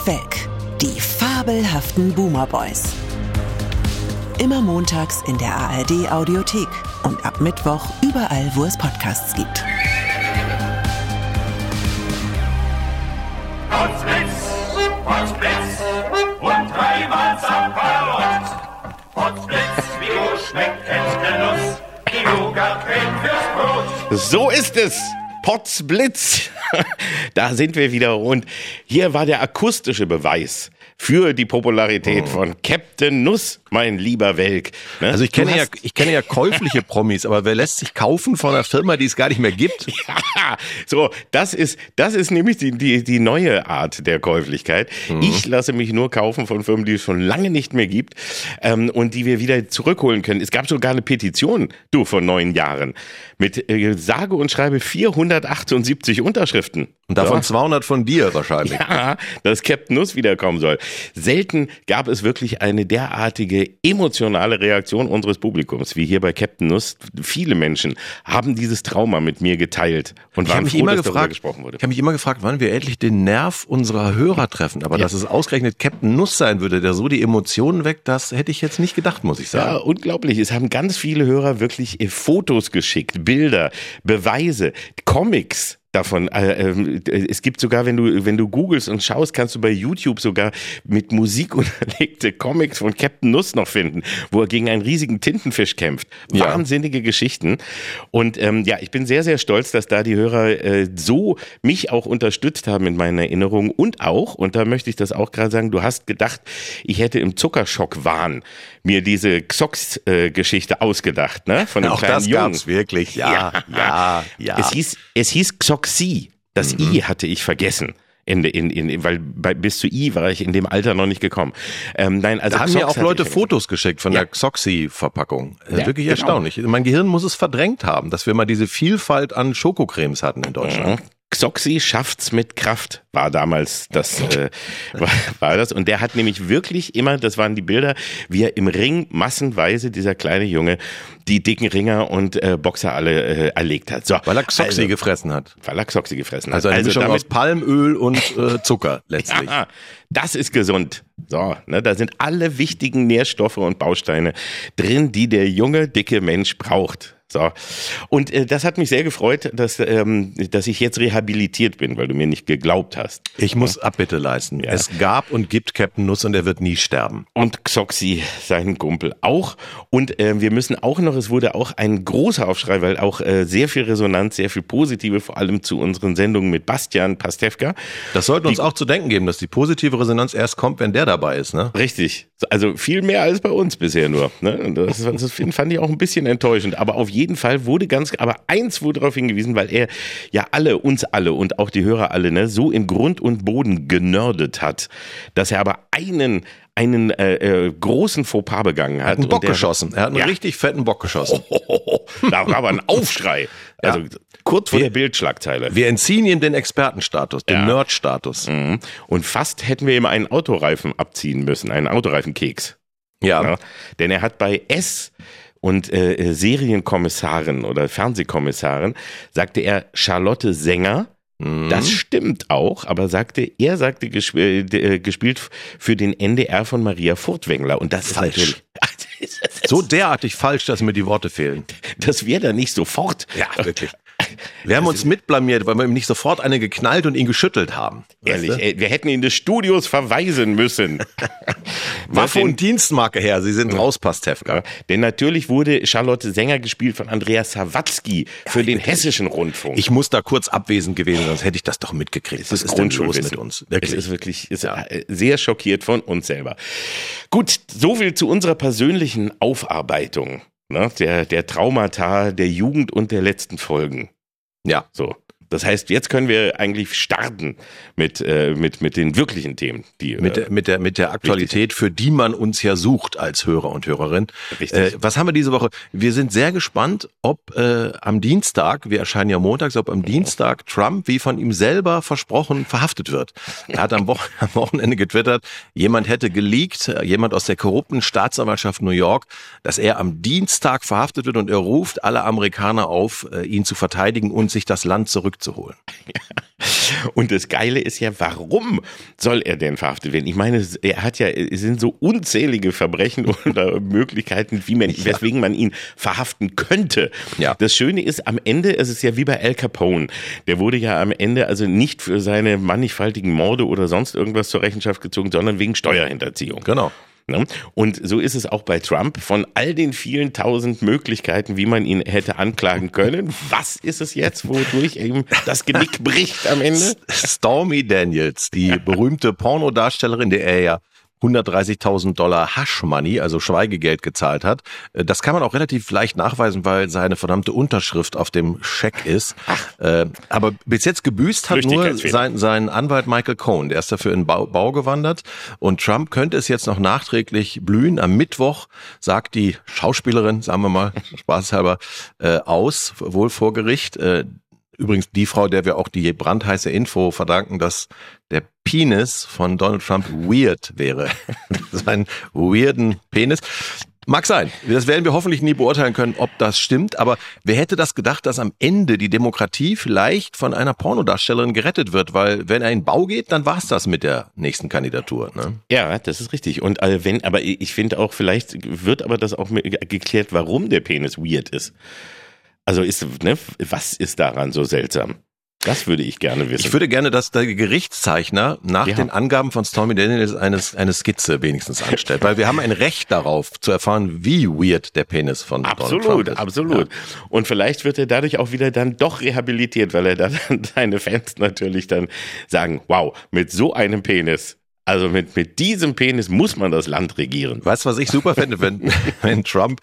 und Welk, die fabelhaften Boomer Boys. Immer montags in der ARD Audiothek und ab Mittwoch überall, wo es Podcasts gibt. Potzblitz, Potzblitz und dreimal Zapperlot. Potzblitz, wie gut schmeckt Entennuss, die Nougat-Creme fürs Brot. So ist es. Potzblitz. da sind wir wieder und hier war der akustische Beweis für die Popularität von Captain Nuss, mein lieber Welk. Ne? Also ich kenne ja, ich kenne ja käufliche Promis, aber wer lässt sich kaufen von einer Firma, die es gar nicht mehr gibt? Ja, so, das ist, das ist nämlich die, die, die neue Art der Käuflichkeit. Mhm. Ich lasse mich nur kaufen von Firmen, die es schon lange nicht mehr gibt ähm, und die wir wieder zurückholen können. Es gab sogar eine Petition, du, vor neun Jahren, mit äh, sage und schreibe 478 Unterschriften. Und davon So. 200 von dir wahrscheinlich. Ja, dass Captain Nuss wiederkommen soll. Selten gab es wirklich eine derartige emotionale Reaktion unseres Publikums, wie hier bei Captain Nuss. Viele Menschen haben dieses Trauma mit mir geteilt und Ich habe waren mich froh, immer dass darüber gefragt, gesprochen wurde. ich habe mich immer gefragt, wann wir endlich den Nerv unserer Hörer treffen. Aber dass es ausgerechnet Captain Nuss sein würde, der so die Emotionen weckt, das hätte ich jetzt nicht gedacht, muss ich Ja, sagen. unglaublich. Es haben ganz viele Hörer wirklich äh, Fotos geschickt, Bilder, Beweise, Comics davon. Äh, äh, es gibt sogar, wenn du, wenn du googelst und schaust, kannst du bei YouTube sogar mit Musik unterlegte Comics von Captain Nuss noch finden, wo er gegen einen riesigen Tintenfisch kämpft. Ja. Wahnsinnige Geschichten. Und ähm, ja, ich bin sehr, sehr stolz, dass da die Hörer äh, so mich auch unterstützt haben in meinen Erinnerungen und auch, und da möchte ich das auch gerade sagen, du hast gedacht, ich hätte im Zuckerschock-Wahn mir diese Xox-Geschichte ausgedacht, ne? Von dem Auch kleinen das Jungen. gab's wirklich. Ja, ja, ja. Es hieß, es hieß Xoxi. Das Mhm. I hatte ich vergessen. In, in, in, weil bei, bis zu I war ich in dem Alter noch nicht gekommen. Ähm, nein, also Da haben mir auch Leute. Fotos geschickt von Ja. der Xoxi-Verpackung. Äh, Ja, Wirklich genau. erstaunlich. Mein Gehirn muss es verdrängt haben, dass wir mal diese Vielfalt an Schokocremes hatten in Deutschland. Mhm. Xoxi schafft's mit Kraft, war damals das, äh, war, war das. Und der hat nämlich wirklich immer, das waren die Bilder, wie er im Ring massenweise, dieser kleine Junge, die dicken Ringer und äh, Boxer alle äh, erlegt hat. So, Weil er Xoxi also, gefressen hat. weil er Xoxi gefressen hat. Also eine Mischung aus damit, Palmöl und äh, Zucker letztlich. Aha, das ist gesund. So, ne, da sind alle wichtigen Nährstoffe und Bausteine drin, die der junge, dicke Mensch braucht. So. Und äh, das hat mich sehr gefreut, dass, ähm, dass ich jetzt rehabilitiert bin, weil du mir nicht geglaubt hast. Ich muss Abbitte leisten. Ja. Es gab und gibt Captain Nuss und er wird nie sterben. Und Xoxi, seinen Kumpel, auch. Und äh, wir müssen auch noch, es wurde auch ein großer Aufschrei, weil auch äh, sehr viel Resonanz, sehr viel Positive, vor allem zu unseren Sendungen mit Bastian Pastewka. Das sollte uns auch zu denken geben, dass die positive Resonanz erst kommt, wenn der dabei ist. Ne? Richtig. Also viel mehr als bei uns bisher nur. Ne? Das, das fand ich auch ein bisschen enttäuschend. Aber auf jeden Fall wurde ganz, aber eins wurde darauf hingewiesen, weil er ja alle, uns alle und auch die Hörer alle, ne, so in Grund und Boden genördet hat, dass er aber einen, einen äh, äh, großen Fauxpas begangen hat. Er hat einen Bock Und der- geschossen. Er hat einen Ja. richtig fetten Bock geschossen. Da war aber ein Aufschrei. Also kurz vor der Bildschlagzeile. Wir entziehen ihm den Expertenstatus, den Ja. Nerdstatus. Mhm. Und fast hätten wir ihm einen Autoreifen abziehen müssen, einen Autoreifenkeks. Ja. Ja, denn er hat bei S und äh, Serienkommissarin oder Fernsehkommissarin sagte er Charlotte Sänger. Mhm. Das stimmt auch, aber sagte er sagte gesp äh, äh, gespielt für den NDR von Maria Furtwängler und das Falsch. ist natürlich So derartig falsch, dass mir die Worte fehlen. das wäre da nicht sofort. Ja, wirklich. Wir haben uns mitblamiert, weil wir ihm nicht sofort eine geknallt und ihn geschüttelt haben. Ehrlich, ey, wir hätten ihn des Studios verweisen müssen. Waffe und Dienstmarke her, Sie sind raus, Pastewka. Ja, denn natürlich wurde Charlotte Sänger gespielt von Andreas Sawatzki für den hessischen Rundfunk. Ich muss da kurz abwesend gewesen, sonst hätte ich das doch mitgekriegt. Was ist denn los Grundschulwissen. mit uns? Es ist wirklich ist äh, sehr schockiert von uns selber. Gut, so viel zu unserer persönlichen Aufarbeitung ne, der, der Traumata der Jugend und der letzten Folgen. Ja. So. Das heißt, jetzt können wir eigentlich starten mit, äh, mit, mit den wirklichen Themen. Die, Mit äh, der, mit der, mit der Aktualität, für die man uns ja sucht als Hörer und Hörerin. Richtig. Äh, was haben wir diese Woche? Wir sind sehr gespannt, ob äh, am Dienstag, wir erscheinen ja montags, ob am Dienstag Trump, wie von ihm selber versprochen, verhaftet wird. Er hat am, Wo am Wochenende getwittert, jemand hätte geleakt, äh, jemand aus der korrupten Staatsanwaltschaft New York, dass er am Dienstag verhaftet wird und er ruft alle Amerikaner auf, äh, ihn zu verteidigen und sich das Land zurückzuholen. zurückzuholen. Und das Geile ist ja, warum soll er denn verhaftet werden? Ich meine, er hat ja, es sind so unzählige Verbrechen oder Möglichkeiten, wie man, weswegen man ihn verhaften könnte. Ja. Das Schöne ist, am Ende, es ist ja wie bei Al Capone. Der wurde ja am Ende also nicht für seine mannigfaltigen Morde oder sonst irgendwas zur Rechenschaft gezogen, sondern wegen Steuerhinterziehung. Genau. Ne? Und so ist es auch bei Trump. Von all den vielen tausend Möglichkeiten, wie man ihn hätte anklagen können, was ist es jetzt, wodurch ihm das Genick bricht am Ende? Stormy Daniels, die berühmte Pornodarstellerin, der er ja 130.000 Dollar Hush Money, also Schweigegeld gezahlt hat. Äh, Das kann man auch relativ leicht nachweisen, weil seine verdammte Unterschrift auf dem Scheck ist. Äh, Aber bis jetzt gebüßt hat nur sein, sein Anwalt Michael Cohen. Der ist dafür in Bau, Bau gewandert. Und Trump könnte es jetzt noch nachträglich blühen. Am Mittwoch sagt die Schauspielerin, sagen wir mal, spaßhalber, äh, aus, wohl vor Gericht. Äh, Übrigens die Frau, der wir auch die brandheiße Info verdanken, dass der Penis von Donald Trump weird wäre. Ein weirden Penis. Mag sein. Das werden wir hoffentlich nie beurteilen können, ob das stimmt. Aber wer hätte das gedacht, dass am Ende die Demokratie vielleicht von einer Pornodarstellerin gerettet wird? Weil wenn er in Bau geht, dann war's das mit der nächsten Kandidatur. Ne? Ja, das ist richtig. Und äh, wenn, aber ich finde auch, vielleicht wird aber das auch geklärt, warum der Penis weird ist. Also ist, ne, was ist daran so seltsam? Das würde ich gerne wissen. Ich würde gerne, dass der Gerichtszeichner nach Ja. den Angaben von Stormy Daniels eines, eine Skizze wenigstens anstellt. Weil wir haben ein Recht darauf zu erfahren, wie weird der Penis von Donald Trump Absolut, ist. absolut. Und vielleicht wird er dadurch auch wieder dann doch rehabilitiert, weil er dann seine Fans natürlich dann sagen, wow, mit so einem Penis, also mit, mit diesem Penis muss man das Land regieren. Weißt du, was ich super fände, wenn, wenn Trump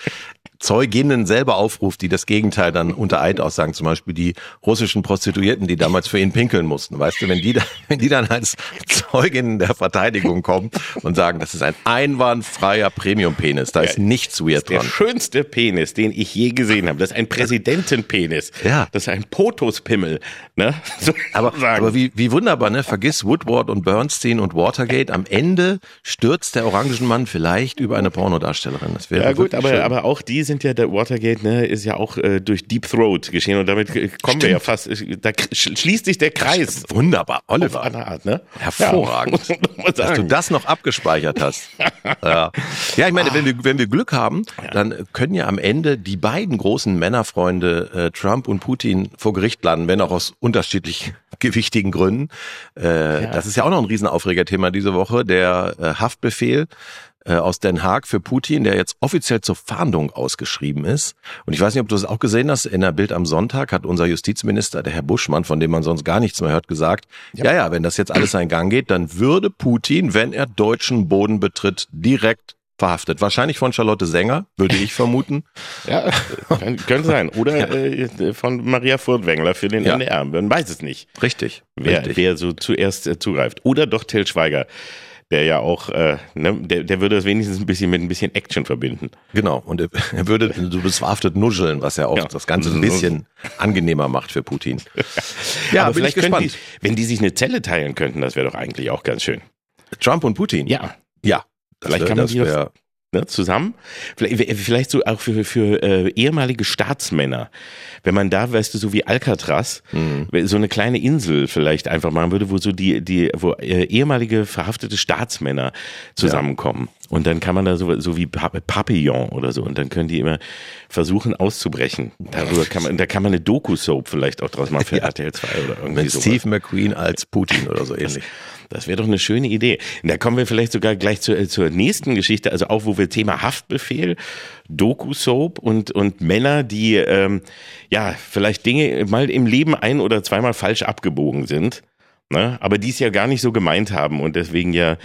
Zeuginnen selber aufruft, die das Gegenteil dann unter Eid aussagen, zum Beispiel die russischen Prostituierten, die damals für ihn pinkeln mussten. Weißt du, wenn die, da, wenn die dann als Zeuginnen der Verteidigung kommen und sagen, das ist ein einwandfreier Premium-Penis, da ist Ja, nichts weird Der dran. schönste Penis, den ich je gesehen habe. Das ist ein Präsidentenpenis. Ja. Das ist ein Potospimmel. Ne? So Aber, aber wie, wie wunderbar, ne? Vergiss Woodward und Bernstein und Watergate. Am Ende stürzt der Orangenmann vielleicht über eine Pornodarstellerin. Das wäre Ja gut, aber, schön. aber auch die sind ja, der Watergate ne, ist ja auch äh, durch Deep Throat geschehen und damit äh, kommen wir ja fast, äh, da schließt sich der Kreis. Wunderbar, Auf Oliver. eine Art, ne? Hervorragend. Ja, Dass du das noch abgespeichert hast. ja. ja, ich meine, wenn wir, wenn wir Glück haben, dann können ja am Ende die beiden großen Männerfreunde äh, Trump und Putin vor Gericht landen, wenn auch aus unterschiedlich gewichtigen Gründen. Äh, Das ist ja auch noch ein Riesenaufregerthema diese Woche, der äh, Haftbefehl äh, aus Den Haag für Putin, der jetzt offiziell zur Fahndung ausgeschrieben ist. Und ich weiß nicht, ob du das auch gesehen hast. In der Bild am Sonntag hat unser Justizminister, der Herr Buschmann, von dem man sonst gar nichts mehr hört, gesagt, ja, ja, wenn das jetzt alles seinen Gang geht, dann würde Putin, wenn er deutschen Boden betritt, direkt verhaftet. Wahrscheinlich von Charlotte Sänger, würde ich vermuten. Ja, kann, könnte sein. Oder äh, von Maria Furtwängler für den Ja. NDR. Man weiß es nicht, Richtig. wer, richtig. wer so zuerst äh, zugreift. Oder doch Till Schweiger, der ja auch, äh, ne, der, der würde das wenigstens ein bisschen mit ein bisschen Action verbinden. Genau. Und er, er würde so das verhaftet nuscheln, was ja auch Ja. das Ganze ein bisschen angenehmer macht für Putin. Ja, Aber vielleicht gespannt. die, wenn die sich eine Zelle teilen könnten, das wäre doch eigentlich auch ganz schön. Trump und Putin. Ja, Ja. Das Vielleicht wär- kann man das wär- ne, zusammen. Vielleicht, vielleicht so auch für, für äh, ehemalige Staatsmänner. Wenn man da, weißt du, so wie Alcatraz, Mhm. so eine kleine Insel vielleicht einfach machen würde, wo so die, die, wo äh, ehemalige verhaftete Staatsmänner zusammenkommen. Und dann kann man da so, so wie Pa- Papillon oder so. Und dann können die immer versuchen auszubrechen. Darüber kann man, da kann man eine Doku-Soap vielleicht auch draus machen für RTL 2 oder irgendwie mit sowas. Steve McQueen als Putin oder so ähnlich. Das wäre doch eine schöne Idee. Und da kommen wir vielleicht sogar gleich zur, äh, zur nächsten Geschichte, also auch wo wir Thema Haftbefehl, Doku-Soap und, und Männer, die ähm, ja vielleicht Dinge mal im Leben ein- oder zweimal falsch abgebogen sind, ne? aber die es ja gar nicht so gemeint haben und deswegen ja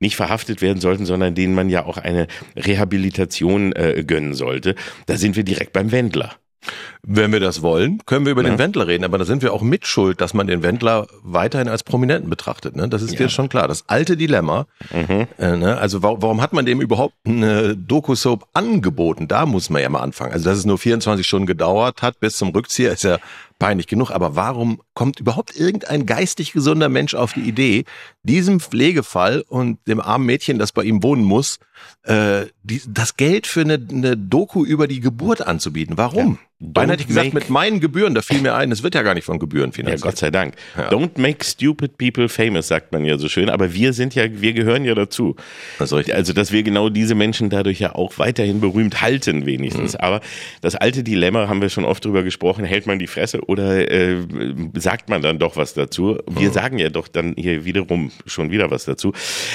nicht verhaftet werden sollten, sondern denen man ja auch eine Rehabilitation äh, gönnen sollte. Da sind wir direkt beim Wendler. Wenn wir das wollen, können wir über Ja. den Wendler reden, aber da sind wir auch mitschuld, dass man den Wendler weiterhin als Prominenten betrachtet. Ne? Das ist dir schon klar. Das alte Dilemma. Äh, ne? Also warum, warum hat man dem überhaupt eine Doku-Soap angeboten? Da muss man ja mal anfangen. Also dass es nur 24 Stunden gedauert hat bis zum Rückzieher, ist ja peinlich genug. Aber warum kommt überhaupt irgendein geistig gesunder Mensch auf die Idee, diesem Pflegefall und dem armen Mädchen, das bei ihm wohnen muss, äh, die, das Geld für eine, eine Doku über die Geburt anzubieten? Warum? Beinahe hätte ich gesagt, mit meinen Gebühren, da fiel mir ein, es wird ja gar nicht von Gebühren Ja, finanziert. Gott sei Dank. Ja. Don't make stupid people famous, sagt man ja so schön. Aber wir sind ja, wir gehören ja dazu. Das. Also, dass wir genau diese Menschen dadurch ja auch weiterhin berühmt halten, wenigstens. Aber das alte Dilemma, haben wir schon oft drüber gesprochen, hält man die Fresse oder äh, sagt man dann doch was dazu? Wir sagen ja doch dann hier wiederum schon wieder was dazu.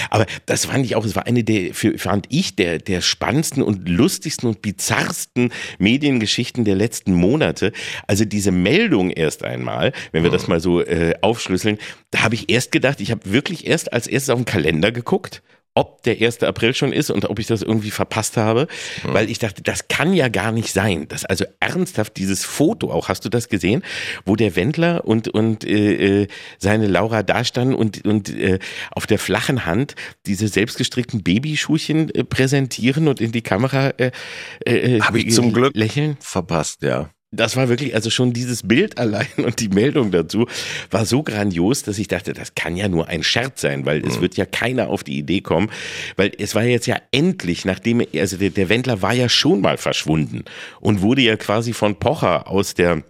Aber das fand ich auch, es war eine der, für, fand ich, der, der spannendsten und lustigsten und bizarrsten Mediengeschichten der letzten Monate. Also diese Meldung erst einmal, wenn wir das mal so äh, aufschlüsseln, da habe ich erst gedacht, ich habe wirklich erst als erstes auf den Kalender geguckt ob der 1. April schon ist und ob ich das irgendwie verpasst habe, weil ich dachte, das kann ja gar nicht sein. Das also ernsthaft dieses Foto auch, hast du das gesehen, wo der Wendler und und äh, äh, seine Laura da standen und und äh, auf der flachen Hand diese selbstgestrickten Babyschuhchen äh, präsentieren und in die Kamera äh, äh, Habe ich zum Glück lächeln. verpasst, ja. Das war wirklich, also schon dieses Bild allein und die Meldung dazu war so grandios, dass ich dachte, das kann ja nur ein Scherz sein, weil es wird ja keiner auf die Idee kommen, weil es war jetzt ja endlich, nachdem, also der, der Wendler war ja schon mal verschwunden und wurde ja quasi von Pocher aus der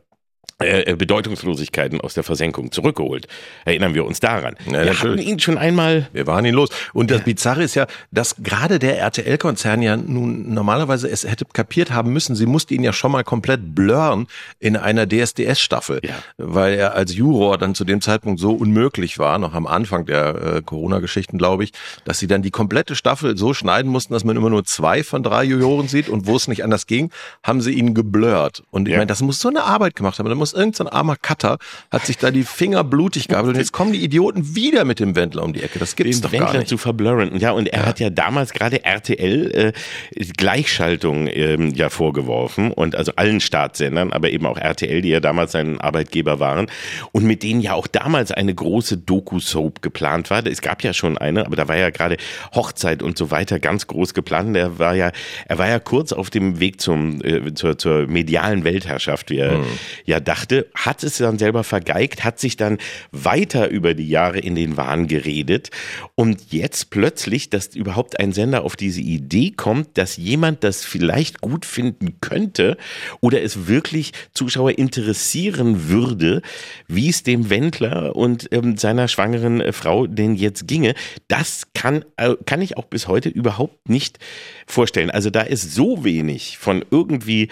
äh, Bedeutungslosigkeiten aus der Versenkung zurückgeholt. Erinnern wir uns daran. Ja, wir hatten natürlich. ihn schon einmal Wir waren ihn los. Und das Bizarre ist ja, dass gerade der RTL-Konzern ja nun normalerweise es hätte kapiert haben müssen, sie musste ihn ja schon mal komplett blurren in einer DSDS-Staffel, Ja. weil er als Juror dann zu dem Zeitpunkt so unmöglich war, noch am Anfang der äh, Corona-Geschichten, glaube ich, dass sie dann die komplette Staffel so schneiden mussten, dass man immer nur zwei von drei Juroren sieht und wo es nicht anders ging, haben sie ihn geblurrt. Und ich Ja. meine, das muss so eine Arbeit gemacht haben. Da muss irgendein so ein armer Cutter, hat sich da die Finger blutig gehabt und jetzt kommen die Idioten wieder mit dem Wendler um die Ecke. Das gibt's den doch gar Wendler nicht. zu verblurren. Ja, und er hat ja damals gerade RTL äh, Gleichschaltung ähm, ja vorgeworfen und also allen Staatssendern, aber eben auch RTL, die ja damals sein Arbeitgeber waren und mit denen ja auch damals eine große Doku-Soap geplant war. Es gab ja schon eine, aber da war ja gerade Hochzeit und so weiter ganz groß geplant. Der war ja, er war ja kurz auf dem Weg zum äh, zur, zur medialen Weltherrschaft, wie er ja dachte, hat es dann selber vergeigt, hat sich dann weiter über die Jahre in den Wahn geredet und jetzt plötzlich, dass überhaupt ein Sender auf diese Idee kommt, dass jemand das vielleicht gut finden könnte oder es wirklich Zuschauer interessieren würde, wie es dem Wendler und ähm, seiner schwangeren äh, Frau denn jetzt ginge, das kann, äh, kann ich auch bis heute überhaupt nicht vorstellen. Also da ist so wenig von irgendwie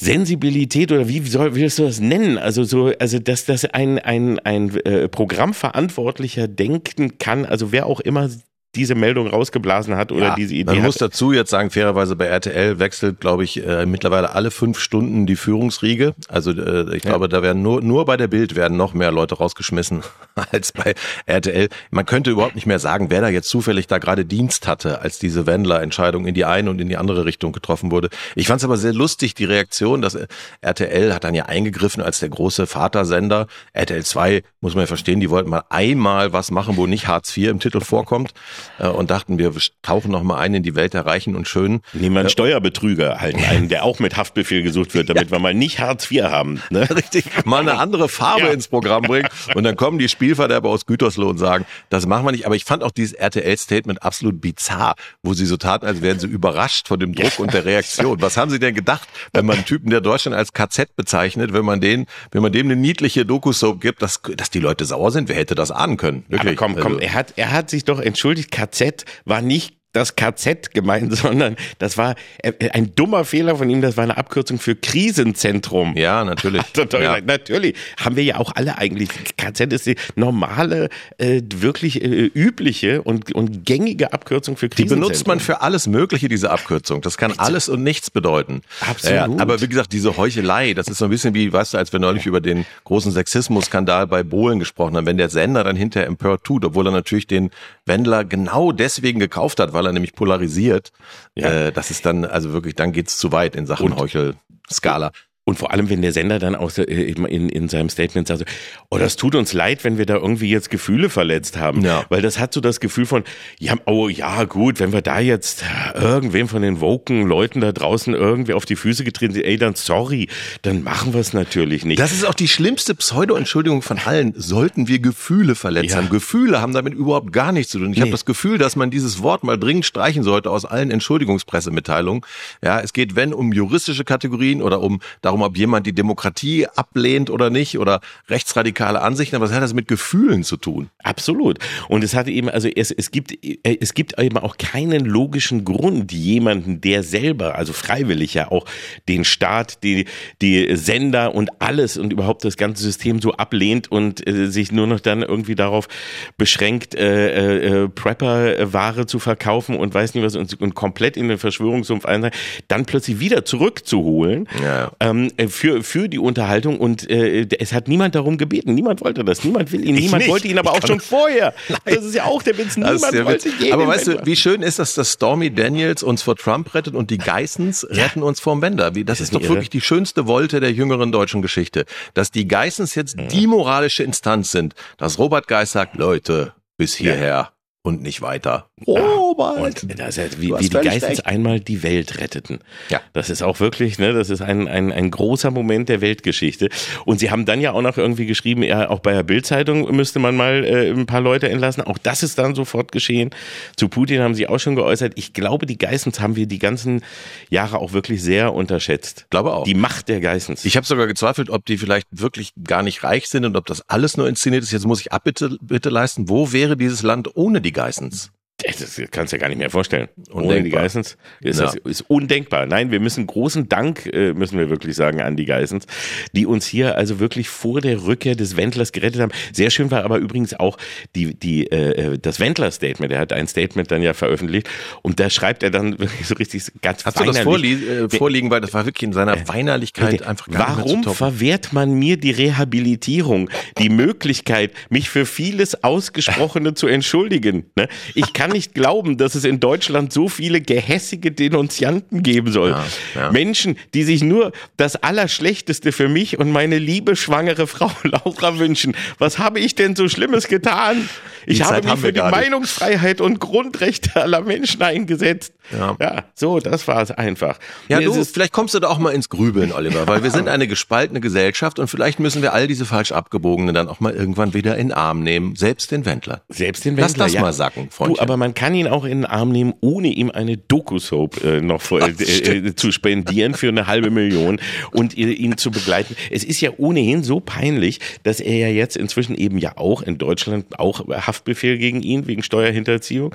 Sensibilität oder wie soll, willst du das nennen? Also so, also dass das ein ein ein äh, Programmverantwortlicher denken kann, also wer auch immer diese Meldung rausgeblasen hat oder Ja, diese Idee Man muss dazu jetzt sagen, fairerweise bei RTL wechselt, glaube ich, äh, mittlerweile alle fünf Stunden die Führungsriege. Also äh, ich glaube, da werden nur, nur bei der Bild werden noch mehr Leute rausgeschmissen als bei RTL. Man könnte überhaupt nicht mehr sagen, wer da jetzt zufällig da gerade Dienst hatte, als diese Wendler-Entscheidung in die eine und in die andere Richtung getroffen wurde. Ich fand es aber sehr lustig, die Reaktion, dass äh, RTL hat dann ja eingegriffen als der große Vatersender. RTL 2, muss man ja verstehen, die wollten mal einmal was machen, wo nicht Hartz IV im Titel vorkommt äh, und dachten, wir tauchen noch mal ein in die Welt der Reichen und Schönen. Nehmen wir einen Steuerbetrüger halt einen, der auch mit Haftbefehl gesucht wird, damit wir mal nicht Hartz IV haben. Ne? Richtig, mal eine andere Farbe Ja. ins Programm bringen und dann kommen die Spielverderber aus Gütersloh und sagen, das machen wir nicht. Aber ich fand auch dieses RTL-Statement absolut bizarr, wo sie so taten, als wären sie überrascht von dem Druck und der Reaktion. Was haben sie denn gedacht, wenn man einen Typen, der Deutschland als KZ bezeichnet, wenn man den, wenn man dem eine niedliche Doku-Soap gibt, dass, dass die Leute sauer sind? Wer hätte das ahnen können? Aber komm, komm, Also- er hat, er hat sich doch entschuldigt, KZ war nicht das KZ gemeint, sondern das war äh, ein dummer Fehler von ihm, das war eine Abkürzung für Krisenzentrum. Ja, natürlich. Total, Ja. Natürlich, haben wir ja auch alle eigentlich. KZ ist die normale, äh, wirklich äh, übliche und, und gängige Abkürzung für Die Krisenzentrum. benutzt man für alles Mögliche, diese Abkürzung. Das kann alles und nichts bedeuten. Absolut. aber wie gesagt, diese Heuchelei, das ist so ein bisschen wie, weißt du, als wir neulich über den großen Sexismus-Skandal bei Bohlen gesprochen haben, wenn der Sender dann hinterher empört tut, obwohl er natürlich den Wendler genau deswegen gekauft hat, weil er nämlich polarisiert. Ja. Äh, das ist dann, also wirklich, dann geht's zu weit in Sachen Heuchel-Skala. Und vor allem, wenn der Sender dann auch äh, in, in seinem Statement sagt, oh, das tut uns leid, wenn wir da irgendwie jetzt Gefühle verletzt haben. Ja. Weil das hat so das Gefühl von, ja, oh ja, gut, wenn wir da jetzt irgendwem von den woken Leuten da draußen irgendwie auf die Füße getreten sind, ey, dann sorry, dann machen wir es natürlich nicht. Das ist auch die schlimmste Pseudo-Entschuldigung von allen. Sollten wir Gefühle verletzt Ja. haben? Gefühle haben damit überhaupt gar nichts zu tun. Ich habe Nee. das Gefühl, dass man dieses Wort mal dringend streichen sollte aus allen Entschuldigungspressemitteilungen. Ja, es geht, wenn, um juristische Kategorien oder um darum, ob jemand die Demokratie ablehnt oder nicht oder rechtsradikale Ansichten, aber was hat das mit Gefühlen zu tun? Absolut. Und es hatte eben, also es, es gibt, äh, es gibt eben auch keinen logischen Grund, jemanden, der selber, also freiwillig ja auch den Staat, die, die Sender und alles und überhaupt das ganze System so ablehnt und äh, sich nur noch dann irgendwie darauf beschränkt, äh, äh, Prepper-Ware zu verkaufen und weiß nicht was und, und komplett in den Verschwörungssumpf einsetzen, dann plötzlich wieder zurückzuholen Ja. ähm, äh, für, für die Unterhaltung und äh, es hat niemand darum gebeten. Niemand wollte das. Niemand will ihn. niemand nicht. wollte ihn aber Ich auch schon vorher. Das ist ja auch der Witz. Das Niemand der wollte Witz. Aber weißt du, Wendler. wie schön ist das, dass Stormy Daniels uns vor Trump rettet und die Geissens retten uns vorm Wender? Wie, das Ist ist das doch irre? wirklich die schönste Wolte der jüngeren deutschen Geschichte. Dass die Geissens jetzt die moralische Instanz sind, dass Robert Geiss sagt, Leute, bis hierher und nicht weiter. Robert! Und das ist, wie, Du hast wie die Geistens einmal die Welt retteten. Ja. Das ist auch wirklich, ne, das ist ein, ein, ein großer Moment der Weltgeschichte. Und sie haben dann ja auch noch irgendwie geschrieben, ja, auch bei der Bildzeitung müsste man mal äh, ein paar Leute entlassen. Auch das ist dann sofort geschehen. Zu Putin haben sie auch schon geäußert. Ich glaube, die Geissens haben wir die ganzen Jahre auch wirklich sehr unterschätzt. Glaube auch. Die Macht der Geissens. Ich habe sogar gezweifelt, ob die vielleicht wirklich gar nicht reich sind und ob das alles nur inszeniert ist. Jetzt muss ich Abbitte bitte leisten. Wo wäre dieses Land ohne die Geissens? Das kannst du dir gar nicht mehr vorstellen. Ohne die Undenkbar. Geissens ist Ja. das ist undenkbar. Nein, wir müssen großen Dank, äh, müssen wir wirklich sagen, an die Geissens, die uns hier also wirklich vor der Rückkehr des Wendlers gerettet haben. Sehr schön war aber übrigens auch die, die, äh, das Wendler-Statement. Er hat ein Statement dann ja veröffentlicht und da schreibt er dann wirklich so richtig ganz Hast du das weinerlich- vorlie äh, vorliegen, weil das war wirklich in seiner Weinerlichkeit einfach gar nicht Warum verwehrt man mir die Rehabilitierung, die Möglichkeit, mich für vieles Ausgesprochene zu entschuldigen? Ne? Ich kann nicht glauben, dass es in Deutschland so viele gehässige Denunzianten geben soll. Ja, ja. Menschen, die sich nur das Allerschlechteste für mich und meine liebe schwangere Frau Laura wünschen. Was habe ich denn so Schlimmes getan? Ich Die habe Zeit mich für die. Meinungsfreiheit und Grundrechte aller Menschen eingesetzt. Ja. ja so, das war es einfach. Ja, Nee, du, vielleicht kommst du da auch mal ins Grübeln, Oliver, weil wir sind eine gespaltene Gesellschaft und vielleicht müssen wir all diese falsch abgebogenen dann auch mal irgendwann wieder in den Arm nehmen, selbst den Wendler. Selbst den Lass Wendler, das ja. mal sacken, Du, Freundchen. aber man kann ihn auch in den Arm nehmen, ohne ihm eine Doku-Soap äh, noch vor, äh, äh, zu spendieren für eine halbe Million und ihn zu begleiten. Es ist ja ohnehin so peinlich, dass er ja jetzt inzwischen eben ja auch in Deutschland auch Haftbefehl gegen ihn wegen Steuerhinterziehung.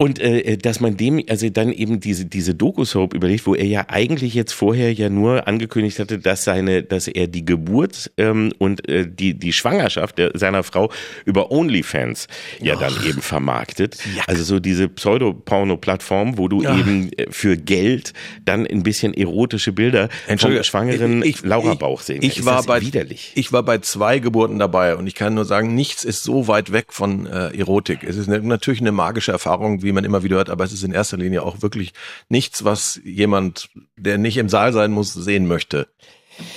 Und äh, dass man dem also dann eben diese diese Doku-Soap überlegt, wo er ja eigentlich jetzt vorher ja nur angekündigt hatte, dass seine, dass er die Geburt ähm, und äh, die die Schwangerschaft der, seiner Frau über OnlyFans ja dann eben vermarktet. Also so diese Pseudo-Porno-Plattform, wo du eben äh, für Geld dann ein bisschen erotische Bilder vom Entschuldige, schwangeren ich- ich- Laura ich- Bauch sehen. Ich Ist war bei widerlich. Ich war bei zwei Geburten dabei und ich kann nur sagen, nichts ist so weit weg von äh, Erotik. Es ist eine, natürlich eine magische Erfahrung, wie man immer wieder hört, aber es ist in erster Linie auch wirklich nichts, was jemand, der nicht im Saal sein muss, sehen möchte.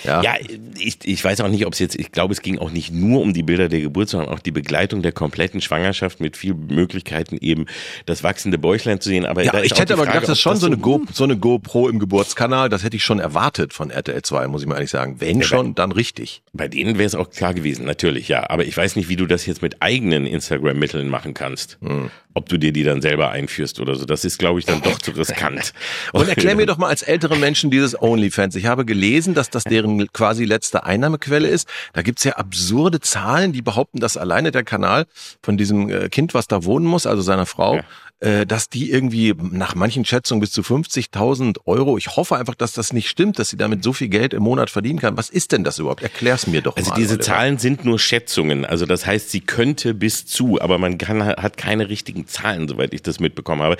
Ja. Ja, ich, ich weiß auch nicht, ob es jetzt, ich glaube, es ging auch nicht nur um die Bilder der Geburt, sondern auch die Begleitung der kompletten Schwangerschaft mit vielen Möglichkeiten eben das wachsende Bäuchlein zu sehen. Aber Ja, ich hätte aber Frage, gedacht, das ist schon so eine, Go, so eine GoPro im Geburtskanal, das hätte ich schon erwartet von RTL 2, muss ich mal ehrlich sagen. Wenn schon, dann richtig. Bei denen wäre es auch klar gewesen, natürlich, ja. Aber ich weiß nicht, wie du das jetzt mit eigenen Instagram-Mitteln machen kannst. Hm. Ob du dir die dann selber einführst oder so. Das ist, glaube ich, dann doch zu riskant. Und erklär mir doch mal als ältere Menschen dieses OnlyFans. Ich habe gelesen, dass das deren quasi letzte Einnahmequelle ist. Da gibt's ja absurde Zahlen, die behaupten, dass alleine der Kanal von diesem äh, Kind, was da wohnen muss, also seiner Frau, äh, dass die irgendwie nach manchen Schätzungen bis zu 50.000 Euro, ich hoffe einfach, dass das nicht stimmt, dass sie damit so viel Geld im Monat verdienen kann. Was ist denn das überhaupt? Erklär's mir doch Also mal. diese Oliver. Zahlen sind nur Schätzungen. Also das heißt, sie könnte bis zu, aber man kann, hat keine richtigen Zahlen, soweit ich das mitbekommen habe.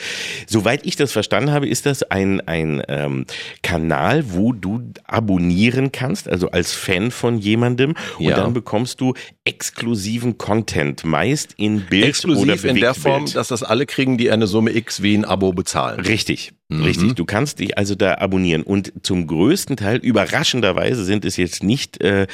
Soweit ich das verstanden habe, ist das ein, ein ähm, Kanal, wo du abonnieren kannst, also als Fan von jemandem und Ja. dann bekommst du exklusiven Content, meist in Bild oder Exklusiv in der Form, dass das alle kriegen, die eine Summe X wie ein Abo bezahlen. Richtig, Mhm. richtig. Du kannst dich also da abonnieren. Und zum größten Teil, überraschenderweise, sind es jetzt nicht, äh,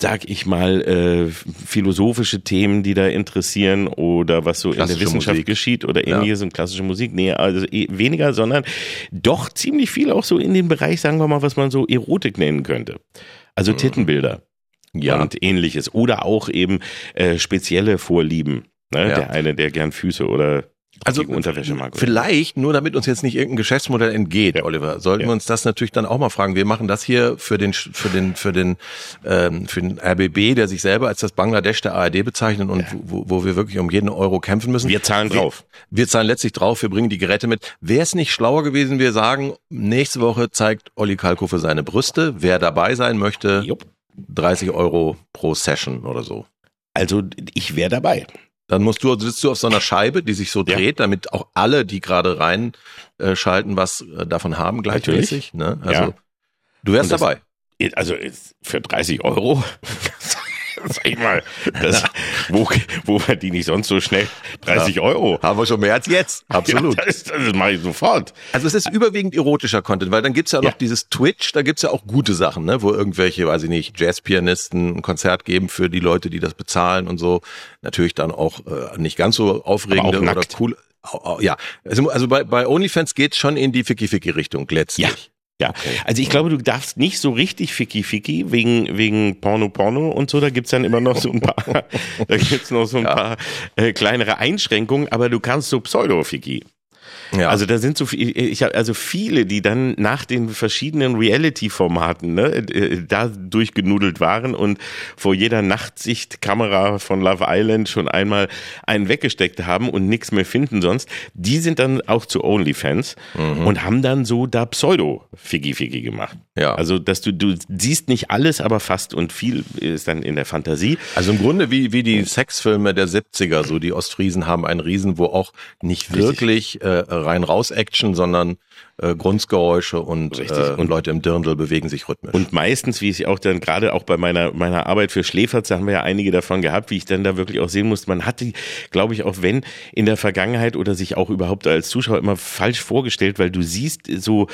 sag ich mal, äh, philosophische Themen, die da interessieren oder was so in der Wissenschaft Musik. geschieht oder Ja. ähnliches und klassische Musik. Nee, also eh weniger, sondern doch ziemlich viel auch so in den Bereich, sagen wir mal, was man so Erotik nennen könnte. Also Tittenbilder Mhm. Ja. und ähnliches. Oder auch eben äh, spezielle Vorlieben. Ne? Ja. Der eine, der gern Füße oder Also vielleicht, nur damit uns jetzt nicht irgendein Geschäftsmodell entgeht, Ja. Oliver, sollten Ja. wir uns das natürlich dann auch mal fragen. Wir machen das hier für den für den für den ähm, für den RBB, der sich selber als das Bangladesch der ARD bezeichnet und wo, wo wir wirklich um jeden Euro kämpfen müssen. Wir zahlen drauf. Wir zahlen letztlich drauf, wir bringen die Geräte mit. Wäre es nicht schlauer gewesen, wir sagen, nächste Woche zeigt Olli Kalko für seine Brüste. Wer dabei sein möchte, Jupp. 30 Euro pro Session oder so. Also ich wäre dabei. Dann musst du, sitzt du auf so einer Scheibe, die sich so Ja. dreht, damit auch alle, die gerade reinschalten, was äh, davon haben, gleichmäßig. Ne? Also Ja. du wärst das- dabei. Also für 30 Euro, sag ich mal, das, wo, wo verdient die nicht sonst so schnell 30 Euro? Haben wir schon mehr als jetzt. Absolut. Ja, das, das mache ich sofort. Also es ist überwiegend erotischer Content, weil dann gibt's ja noch Ja. dieses Twitch, da gibt's ja auch gute Sachen, ne? wo irgendwelche, weiß ich nicht, Jazzpianisten ein Konzert geben für die Leute, die das bezahlen und so. Natürlich dann auch äh, nicht ganz so aufregende oder cool. Ja, also, also bei, bei OnlyFans geht's schon in die Ficky-Ficky-Richtung letztlich. Ja, also ich glaube, du darfst nicht so richtig Ficky-Ficky wegen, wegen Porno-Porno und so. Da gibt's dann immer noch so ein paar, da gibt's noch so ein Ja. paar äh, kleinere Einschränkungen, aber du kannst so Pseudo-Ficky. Ja. Also da sind so viel, ich habe also viele, die dann nach den verschiedenen Reality-Formaten ne, äh, da durchgenudelt waren und vor jeder Nachtsichtkamera von Love Island schon einmal einen weggesteckt haben und nichts mehr finden sonst, die sind dann auch zu OnlyFans und haben dann so da Pseudo-Figgy-Figgy gemacht. Ja. Also dass du, du siehst nicht alles, aber fast und viel ist dann in der Fantasie. Also im Grunde wie, wie die Sexfilme der 70er, so die Ostfriesen haben einen Riesen, wo auch nicht wirklich äh, rein raus Action, sondern äh, Grundgeräusche und, äh, Und- Leute im Dirndl bewegen sich rhythmisch. Und meistens, wie ich auch dann gerade auch bei meiner, meiner Arbeit für Schläferz, da haben wir ja einige davon gehabt, wie ich dann da wirklich auch sehen musste, man hat die, glaube ich, auch wenn in der Vergangenheit oder sich auch überhaupt als Zuschauer immer falsch vorgestellt, weil du siehst so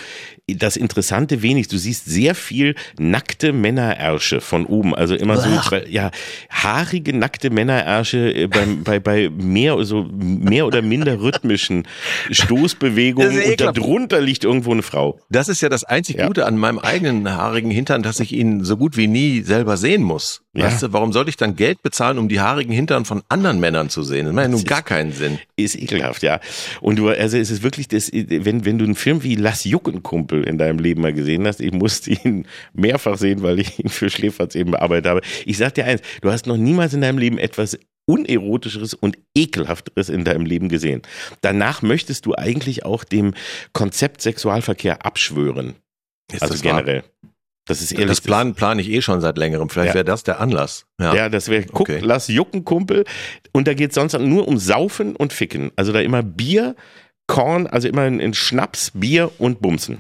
das Interessante wenig, du siehst sehr viel nackte Männerärsche von oben, also immer so, ja, haarige nackte Männerärsche äh, beim, bei, bei mehr, so mehr oder minder rhythmischen Stoßbewegungen und darunter liegt irgendwo eine Frau. Das ist ja das einzig Ja. Gute an meinem eigenen haarigen Hintern, dass ich ihn so gut wie nie selber sehen muss. Ja. Weißt du, warum sollte ich dann Geld bezahlen, um die haarigen Hintern von anderen Männern zu sehen? Das macht ja nun gar keinen Sinn. ist ekelhaft, ja. Und du, also es ist wirklich das, wenn, wenn du einen Film wie Lass Jucken Kumpel in deinem Leben mal gesehen hast, ich musste ihn mehrfach sehen, weil ich ihn für Schläferz eben bearbeitet habe. Ich sag dir eins, du hast noch niemals in deinem Leben etwas unerotischeres und ekelhafteres in deinem Leben gesehen. Danach möchtest du eigentlich auch dem Konzept Sexualverkehr abschwören. Ist also das wahr? generell. Das ist ehrlich. Das plan, plan ich eh schon seit längerem. Vielleicht Ja. wäre das der Anlass. Ja. Ja, das wäre, guck, Okay. lass jucken, Kumpel. Und da geht's sonst nur um Saufen und Ficken. Also da immer Bier, Korn, also immer in, in Schnaps, Bier und Bumsen.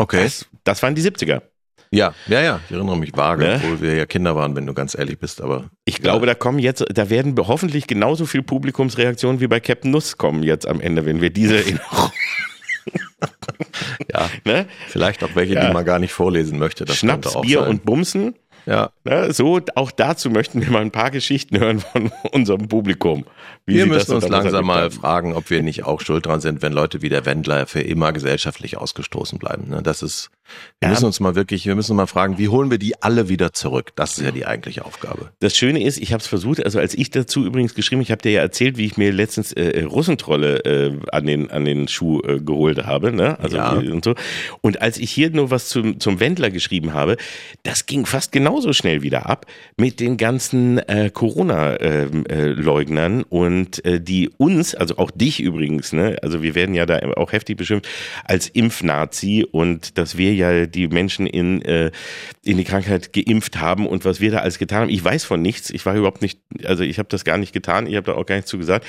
Okay. Das, das waren die 70er. Ja, ja, ja. Ich erinnere mich vage, Ne? obwohl wir ja Kinder waren, wenn du ganz ehrlich bist. Aber Ich glaube, da kommen jetzt, da werden hoffentlich genauso viel Publikumsreaktionen wie bei Captain Nuss kommen jetzt am Ende, wenn wir diese Erinnerung, ja, ne? vielleicht auch welche, Ja. die man gar nicht vorlesen möchte. Das Schnaps, Bier sein. und Bumsen. ja. Ne? So, auch dazu möchten wir mal ein paar Geschichten hören von unserem Publikum. Wie Wir müssen uns langsam mal fragen, ob wir nicht auch schuld dran sind, wenn Leute wie der Wendler für immer gesellschaftlich ausgestoßen bleiben. Ne? Das ist, wir Ja. müssen uns mal wirklich, wir müssen mal fragen, wie holen wir die alle wieder zurück? Das ist ja die eigentliche Aufgabe. Das Schöne ist, ich habe es versucht, also als ich dazu übrigens geschrieben, ich habe dir ja erzählt, wie ich mir letztens äh, Russentrolle äh, an den an den Schuh äh, geholt habe, ne? Also Ja. und so. Und als ich hier nur was zum zum Wendler geschrieben habe, das ging fast genauso schnell wieder ab mit den ganzen äh, Corona ähm, äh, Leugnern und äh, die uns, also auch dich übrigens, ne? Also wir werden ja da auch heftig beschimpft als Impfnazi und dass wir ja die Menschen in, äh, in die Krankheit geimpft haben und was wir da alles getan haben. Ich weiß von nichts. Ich war überhaupt nicht, also ich habe das gar nicht getan. Ich habe da auch gar nichts zu gesagt.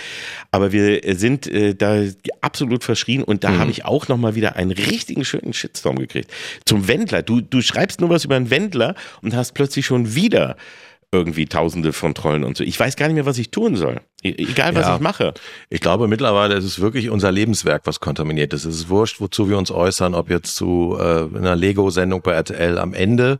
Aber wir sind äh, da absolut verschrien und da mhm. habe ich auch nochmal wieder einen richtigen schönen Shitstorm gekriegt. Zum Wendler. Du, du schreibst nur was über einen Wendler und hast plötzlich schon wieder irgendwie tausende von Trollen und so. Ich weiß gar nicht mehr, was ich tun soll. E egal, was ja, ich mache. Ich glaube, mittlerweile ist es wirklich unser Lebenswerk, was kontaminiert ist. Es ist wurscht, wozu wir uns äußern, ob jetzt zu äh, einer Lego-Sendung bei RTL am Ende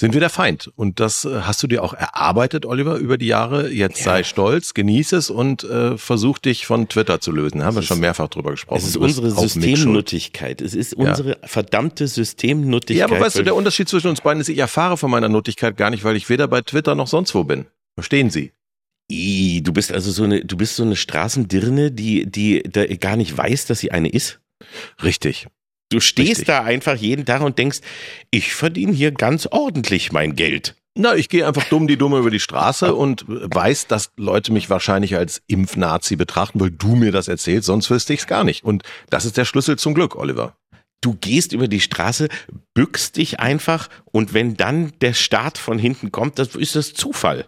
sind wir der Feind. Und das äh, hast du dir auch erarbeitet, Oliver, über die Jahre. Jetzt ja. sei stolz, genieß es und äh, versuch dich von Twitter zu lösen. Da haben wir schon mehrfach drüber gesprochen. Es ist unsere Systemnuttigkeit. Es ist unsere ja. verdammte Systemnuttigkeit. Ja, aber weißt du, der Unterschied zwischen uns beiden ist, ich erfahre von meiner Nuttigkeit gar nicht, weil ich weder bei Twitter noch sonst wo bin. Verstehen Sie? I, du bist also so eine, du bist so eine Straßendirne, die, die da gar nicht weiß, dass sie eine ist. Richtig. Du stehst Richtig. da einfach jeden Tag und denkst, ich verdiene hier ganz ordentlich mein Geld. Na, ich gehe einfach dumm die Dumme über die Straße und weiß, dass Leute mich wahrscheinlich als Impfnazi betrachten, weil du mir das erzählst, sonst wüsste ich es gar nicht. Und das ist der Schlüssel zum Glück, Oliver. Du gehst über die Straße, bückst dich einfach und wenn dann der Start von hinten kommt, das ist das Zufall.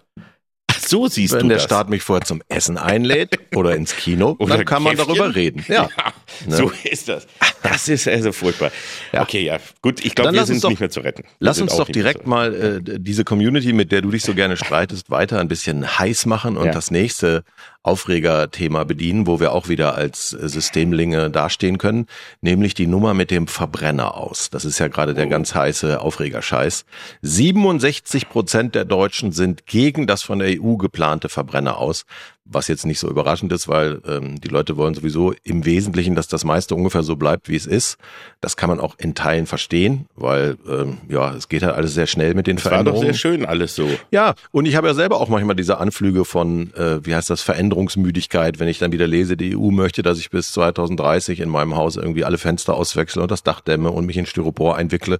So siehst Wenn du der das. Staat mich vorher zum Essen einlädt oder ins Kino, oder dann kann man darüber reden. Ja. ja ne? So ist das. Das ist also furchtbar. Ja. Okay, ja. Gut, ich glaube, wir sind doch, nicht mehr zu retten. Wir lass uns doch direkt mal äh, diese Community, mit der du dich so gerne streitest, weiter ein bisschen heiß machen und ja. das nächste Aufregerthema bedienen, wo wir auch wieder als Systemlinge dastehen können, nämlich die Nummer mit dem Verbrenner aus. Das ist ja gerade der oh. ganz heiße Aufregerscheiß. 67 Prozent der Deutschen sind gegen das von der EU geplante Verbrenner aus was jetzt nicht so überraschend ist, weil ähm, die Leute wollen sowieso im Wesentlichen, dass das meiste ungefähr so bleibt, wie es ist. Das kann man auch in Teilen verstehen, weil ähm, ja, es geht halt alles sehr schnell mit den das Veränderungen. War doch sehr schön alles so. Ja, und ich habe ja selber auch manchmal diese Anflüge von, äh, wie heißt das, Veränderungsmüdigkeit, wenn ich dann wieder lese, die EU möchte, dass ich bis 2030 in meinem Haus irgendwie alle Fenster auswechsle und das Dach dämme und mich in Styropor einwickle.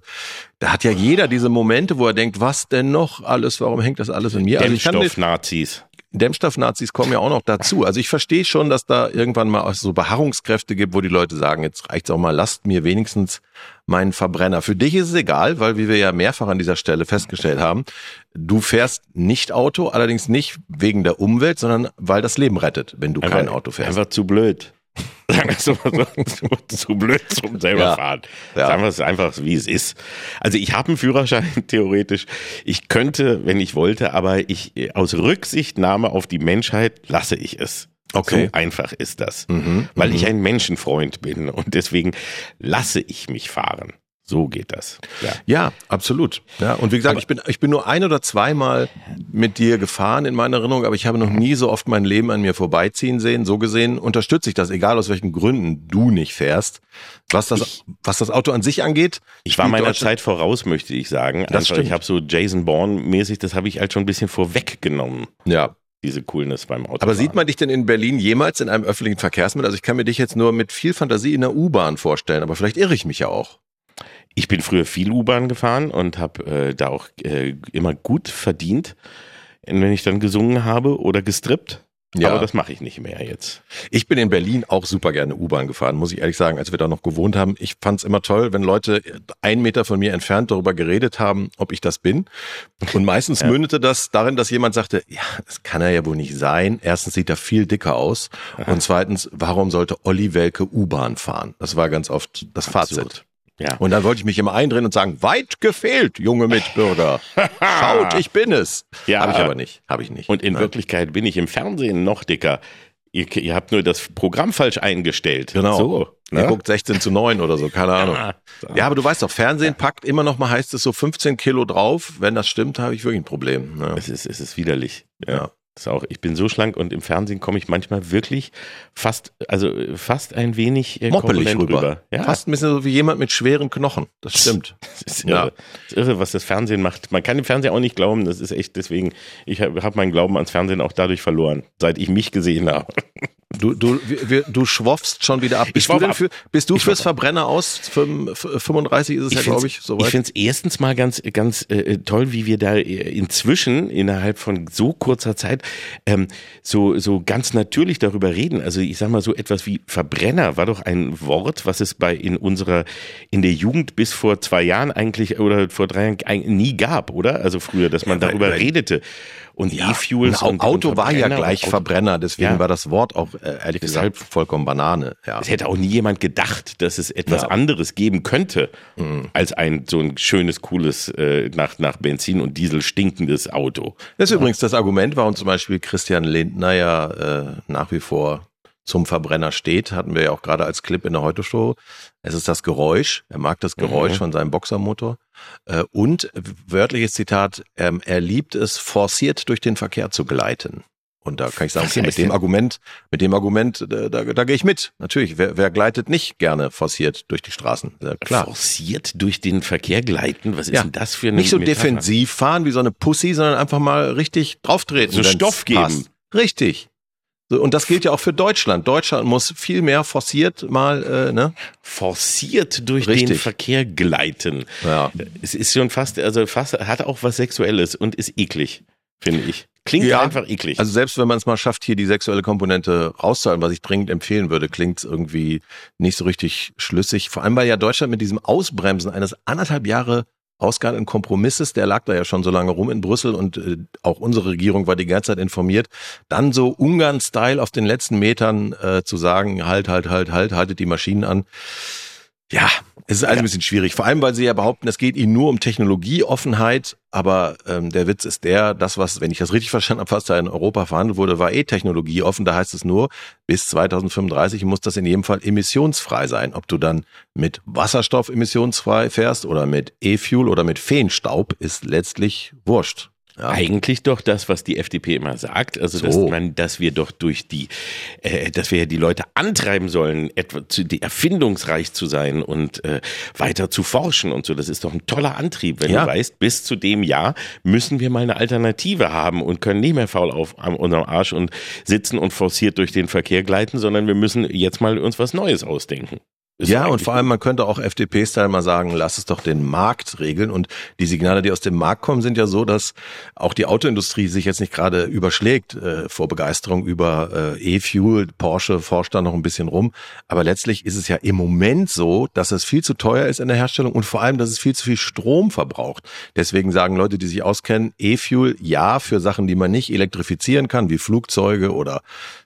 Da hat ja jeder diese Momente, wo er denkt, was denn noch alles, warum hängt das alles in mir? Dämmstoff-Nazis. Dämmstoff-Nazis kommen ja auch noch dazu. Also ich verstehe schon, dass da irgendwann mal so Beharrungskräfte gibt, wo die Leute sagen, jetzt reicht's auch mal, lasst mir wenigstens meinen Verbrenner. Für dich ist es egal, weil wie wir ja mehrfach an dieser Stelle festgestellt haben, du fährst nicht Auto, allerdings nicht wegen der Umwelt, sondern weil das Leben rettet, wenn du einfach, kein Auto fährst. Einfach zu blöd. Sagen wir es mal so, zu, blöd zum selber ja. fahren. Ja. Sagen wir es einfach, wie es ist. Also ich habe einen Führerschein theoretisch. Ich könnte, wenn ich wollte, aber ich aus Rücksichtnahme auf die Menschheit lasse ich es. Okay. So einfach ist das. Mhm, weil mhm. ich ein Menschenfreund bin und deswegen lasse ich mich fahren. So geht das. Ja, ja absolut. Ja, und wie gesagt, aber ich bin, ich bin nur ein oder zweimal mit dir gefahren in meiner Erinnerung, aber ich habe noch nie so oft mein Leben an mir vorbeiziehen sehen. So gesehen unterstütze ich das, egal aus welchen Gründen du nicht fährst. Was das, ich, was das Auto an sich angeht. Ich war meiner Zeit voraus, möchte ich sagen. Das Einfach, ich habe so Jason Bourne mäßig, das habe ich halt schon ein bisschen vorweggenommen. Ja, diese Coolness beim Auto. Aber sieht man dich denn in Berlin jemals in einem öffentlichen Verkehrsmittel? Also ich kann mir dich jetzt nur mit viel Fantasie in der U-Bahn vorstellen, aber vielleicht irre ich mich ja auch. Ich bin früher viel U-Bahn gefahren und habe äh, da auch äh, immer gut verdient, wenn ich dann gesungen habe oder gestrippt. Ja. Aber das mache ich nicht mehr jetzt. Ich bin in Berlin auch super gerne U-Bahn gefahren, muss ich ehrlich sagen, als wir da noch gewohnt haben. Ich fand es immer toll, wenn Leute einen Meter von mir entfernt darüber geredet haben, ob ich das bin. Und meistens ja. mündete das darin, dass jemand sagte, ja, das kann er ja wohl nicht sein. Erstens sieht er viel dicker aus. Aha. Und zweitens, warum sollte Olli Welke U-Bahn fahren? Das war ganz oft das Fazit. Ja. Und dann wollte ich mich immer eindrehen und sagen, weit gefehlt, junge Mitbürger. Schaut, ich bin es. Ja. Habe ich aber nicht. Habe ich nicht. Und in Nein. Wirklichkeit bin ich im Fernsehen noch dicker. Ihr, ihr, habt nur das Programm falsch eingestellt. Genau. So, ne? Ihr guckt 16 zu 9 oder so, keine Ahnung. Ja, ja aber du weißt doch, Fernsehen packt immer noch mal, heißt es so 15 Kilo drauf. Wenn das stimmt, habe ich wirklich ein Problem. Ja. Es, ist, es ist widerlich. Ja. Das auch, ich bin so schlank und im Fernsehen komme ich manchmal wirklich fast, also fast ein wenig äh, moppelig rüber. rüber. Ja. Fast ein bisschen so wie jemand mit schweren Knochen. Das stimmt. Das ist irre. Ja. Das ist irre, was das Fernsehen macht. Man kann dem Fernsehen auch nicht glauben. Das ist echt deswegen, ich habe hab meinen Glauben ans Fernsehen auch dadurch verloren, seit ich mich gesehen habe. Du, du, wir, du schwoffst schon wieder ab. Bist du, ab. für, bist du Ich fürs Verbrenner aus? Fünf- 35 ist es ja, find's- glaube ich, Ich soweit. finde es erstens mal ganz, ganz äh, toll, wie wir da äh, inzwischen innerhalb von so kurzer Zeit ähm, so, so ganz natürlich darüber reden. Also ich sag mal so etwas wie Verbrenner war doch ein Wort, was es bei in unserer in der Jugend bis vor zwei Jahren eigentlich oder vor drei Jahren nie gab, oder? Also früher, dass man Ja, darüber redete. Und ein E-Fuels und Auto und war ja gleich Auto- Verbrenner, deswegen Ja. war das Wort auch äh, ehrlich Deshalb- gesagt vollkommen Banane. Ja. Es hätte auch nie jemand gedacht, dass es etwas Ja. anderes geben könnte als ein so ein schönes, cooles, äh, nach, nach Benzin und Diesel stinkendes Auto. Das ist übrigens das Argument, warum zum Beispiel Christian Lindner ja äh, nach wie vor zum Verbrenner steht, hatten wir ja auch gerade als Clip in der Heute-Show. Es ist das Geräusch, er mag das Geräusch Mhm. von seinem Boxermotor. Äh, und wörtliches Zitat, ähm, er liebt es, forciert durch den Verkehr zu gleiten. Und da kann ich sagen, okay, mit dem Argument, mit dem Argument, äh, da, da gehe ich mit. Natürlich, wer, wer gleitet nicht gerne forciert durch die Straßen? Ja, klar. Forciert durch den Verkehr gleiten. Was ist Ja. denn das für eine Nicht so Metapher? defensiv fahren wie so eine Pussy, sondern einfach mal richtig drauftreten. So Stoff geben. passt. Richtig. So, und das gilt ja auch für Deutschland. Deutschland muss viel mehr forciert mal, äh, ne? Forciert durch den Richtig. Verkehr gleiten. Ja. Es ist schon fast, also fast, hat auch was Sexuelles und ist eklig, finde ich. Klingt Ja. einfach eklig. Also selbst wenn man es mal schafft, hier die sexuelle Komponente rauszuhalten, was ich dringend empfehlen würde, klingt es irgendwie nicht so richtig schlüssig. Vor allem, weil ja Deutschland mit diesem Ausbremsen eines anderthalb Jahre ausgehandelten Kompromisses, der lag da ja schon so lange rum in Brüssel und äh, auch unsere Regierung war die ganze Zeit informiert, dann so Ungarn-Style auf den letzten Metern äh, zu sagen, halt, halt, halt, halt, haltet die Maschinen an. Ja, es ist alles ein bisschen schwierig. Vor allem, weil sie ja behaupten, es geht ihnen nur um Technologieoffenheit. Aber ähm, der Witz ist der, das, was, wenn ich das richtig verstanden habe, was da in Europa verhandelt wurde, war eh technologieoffen. Da heißt es nur, bis 2035 muss das in jedem Fall emissionsfrei sein. Ob du dann mit Wasserstoff emissionsfrei fährst oder mit E-Fuel oder mit Feenstaub, ist letztlich wurscht. Ja. Eigentlich doch das, was die FDP immer sagt, also dass So. man, dass wir doch durch die, äh, dass wir die Leute antreiben sollen, etwa zu, die erfindungsreich zu sein und äh, weiter zu forschen und so. Das ist doch ein toller Antrieb, wenn Ja. du weißt, bis zu dem Jahr müssen wir mal eine Alternative haben und können nicht mehr faul auf unserem Arsch und sitzen und forciert durch den Verkehr gleiten, sondern wir müssen jetzt mal uns was Neues ausdenken. Ist Ja, und vor allem, man könnte auch FDP-Style mal sagen, lass es doch den Markt regeln. Und die Signale, die aus dem Markt kommen, sind ja so, dass auch die Autoindustrie sich jetzt nicht gerade überschlägt äh, vor Begeisterung über äh, E-Fuel. Porsche forscht da noch ein bisschen rum. Aber letztlich ist es ja im Moment so, dass es viel zu teuer ist in der Herstellung und vor allem, dass es viel zu viel Strom verbraucht. Deswegen sagen Leute, die sich auskennen, E-Fuel ja für Sachen, die man nicht elektrifizieren kann, wie Flugzeuge oder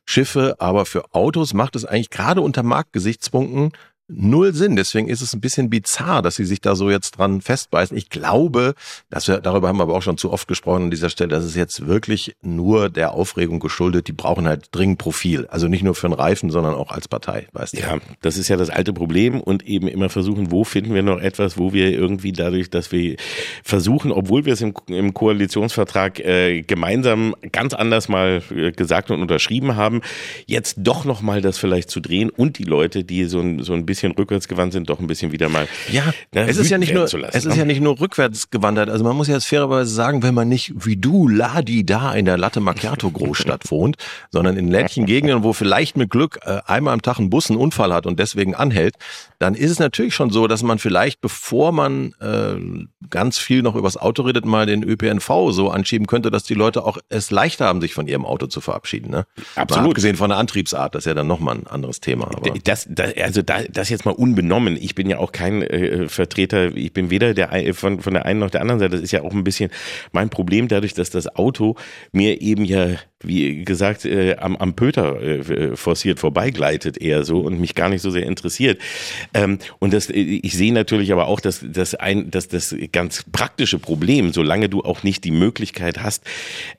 Schiffe, aber für Autos macht es eigentlich gerade unter Marktgesichtspunkten null Sinn. Deswegen ist es ein bisschen bizarr, dass sie sich da so jetzt dran festbeißen. Ich glaube, dass wir, darüber haben wir aber auch schon zu oft gesprochen an dieser Stelle, das ist jetzt wirklich nur der Aufregung geschuldet. Die brauchen halt dringend Profil. Also nicht nur für einen Reifen, sondern auch als Partei, weißt du. Ja, das ist ja das alte Problem und eben immer versuchen, wo finden wir noch etwas, wo wir irgendwie dadurch, dass wir versuchen, obwohl wir es im, im Koalitionsvertrag äh, gemeinsam ganz anders mal äh, gesagt und unterschrieben haben, jetzt doch noch mal das vielleicht zu drehen und die Leute, die so ein, so ein bisschen rückwärtsgewandt sind, doch ein bisschen wieder mal Ja, ne, es ist ja nicht nur, zu lassen, es ist ne? ja nicht nur rückwärtsgewandert. Also man muss ja jetzt fairerweise sagen, wenn man nicht wie du Ladi da in der Latte Macchiato Großstadt wohnt, sondern in ländlichen Gegenden, wo vielleicht mit Glück äh, einmal am Tag ein Bus einen Unfall hat und deswegen anhält, dann ist es natürlich schon so, dass man vielleicht, bevor man äh, ganz viel noch übers Auto redet, mal den ÖPNV so anschieben könnte, dass die Leute auch es leichter haben, sich von ihrem Auto zu verabschieden. Ne? Absolut. Mal abgesehen von der Antriebsart, das ist ja dann nochmal ein anderes Thema. Das, das, also da, das jetzt mal unbenommen. Ich bin ja auch kein äh, Vertreter, ich bin weder der von, von der einen noch der anderen Seite. Das ist ja auch ein bisschen mein Problem dadurch, dass das Auto mir eben ja, wie gesagt, äh, am, am Pöter äh, forciert vorbeigleitet eher so und mich gar nicht so sehr interessiert. Ähm, und das, äh, ich sehe natürlich aber auch, dass, dass, ein, dass das ganz praktische Problem, solange du auch nicht die Möglichkeit hast,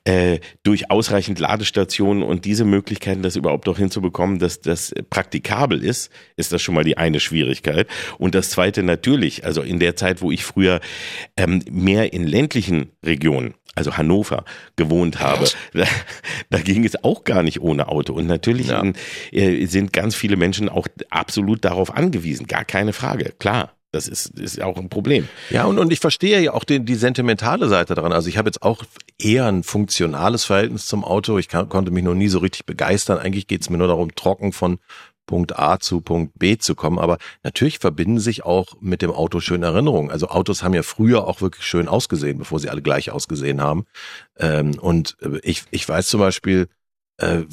äh, durch ausreichend Ladestationen und diese Möglichkeiten, das überhaupt auch hinzubekommen, dass das praktikabel ist, ist das schon mal die eine Schwierigkeit. Und das zweite natürlich, also in der Zeit, wo ich früher ähm, mehr in ländlichen Regionen also Hannover, gewohnt habe, da, da ging es auch gar nicht ohne Auto. Und natürlich Ja. in, äh, sind ganz viele Menschen auch absolut darauf angewiesen, gar keine Frage, klar. Das ist, ist auch ein Problem. Ja, und, und ich verstehe ja auch den, die sentimentale Seite daran. Also ich habe jetzt auch eher ein funktionales Verhältnis zum Auto. Ich kann, konnte mich noch nie so richtig begeistern. Eigentlich geht es mir nur darum, trocken von Punkt A zu Punkt B zu kommen. Aber natürlich verbinden sich auch mit dem Auto schöne Erinnerungen. Also Autos haben ja früher auch wirklich schön ausgesehen, bevor sie alle gleich ausgesehen haben. Ähm, und äh, ich, ich weiß zum Beispiel, äh,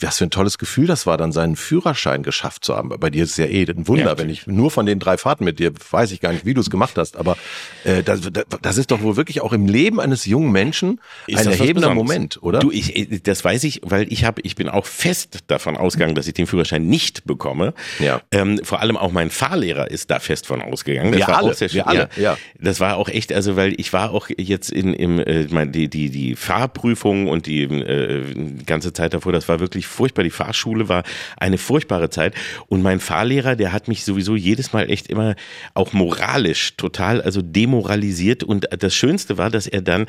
was für ein tolles Gefühl das war, dann seinen Führerschein geschafft zu haben. Bei dir ist es ja eh ein Wunder, ja, wenn ich nur von den drei Fahrten mit dir, weiß ich gar nicht, wie du es gemacht hast, aber äh, das, das ist doch wohl wirklich auch im Leben eines jungen Menschen ein erhebender Moment, oder? Du, ich, äh, das weiß ich, weil ich habe, ich bin auch fest davon ausgegangen, dass ich den Führerschein nicht bekomme. Ja. Ähm, vor allem auch mein Fahrlehrer ist da fest von ausgegangen. Das wir war alle, auch sehr schön. Wir alle, ja. Das war auch echt, also weil ich war auch jetzt in im, äh, die die die Fahrprüfung und die äh, ganze Zeit davor, das war wirklich furchtbar. Die Fahrschule war eine furchtbare Zeit. Und mein Fahrlehrer, der hat mich sowieso jedes Mal echt immer auch moralisch total, also demoralisiert. Und das Schönste war, dass er dann,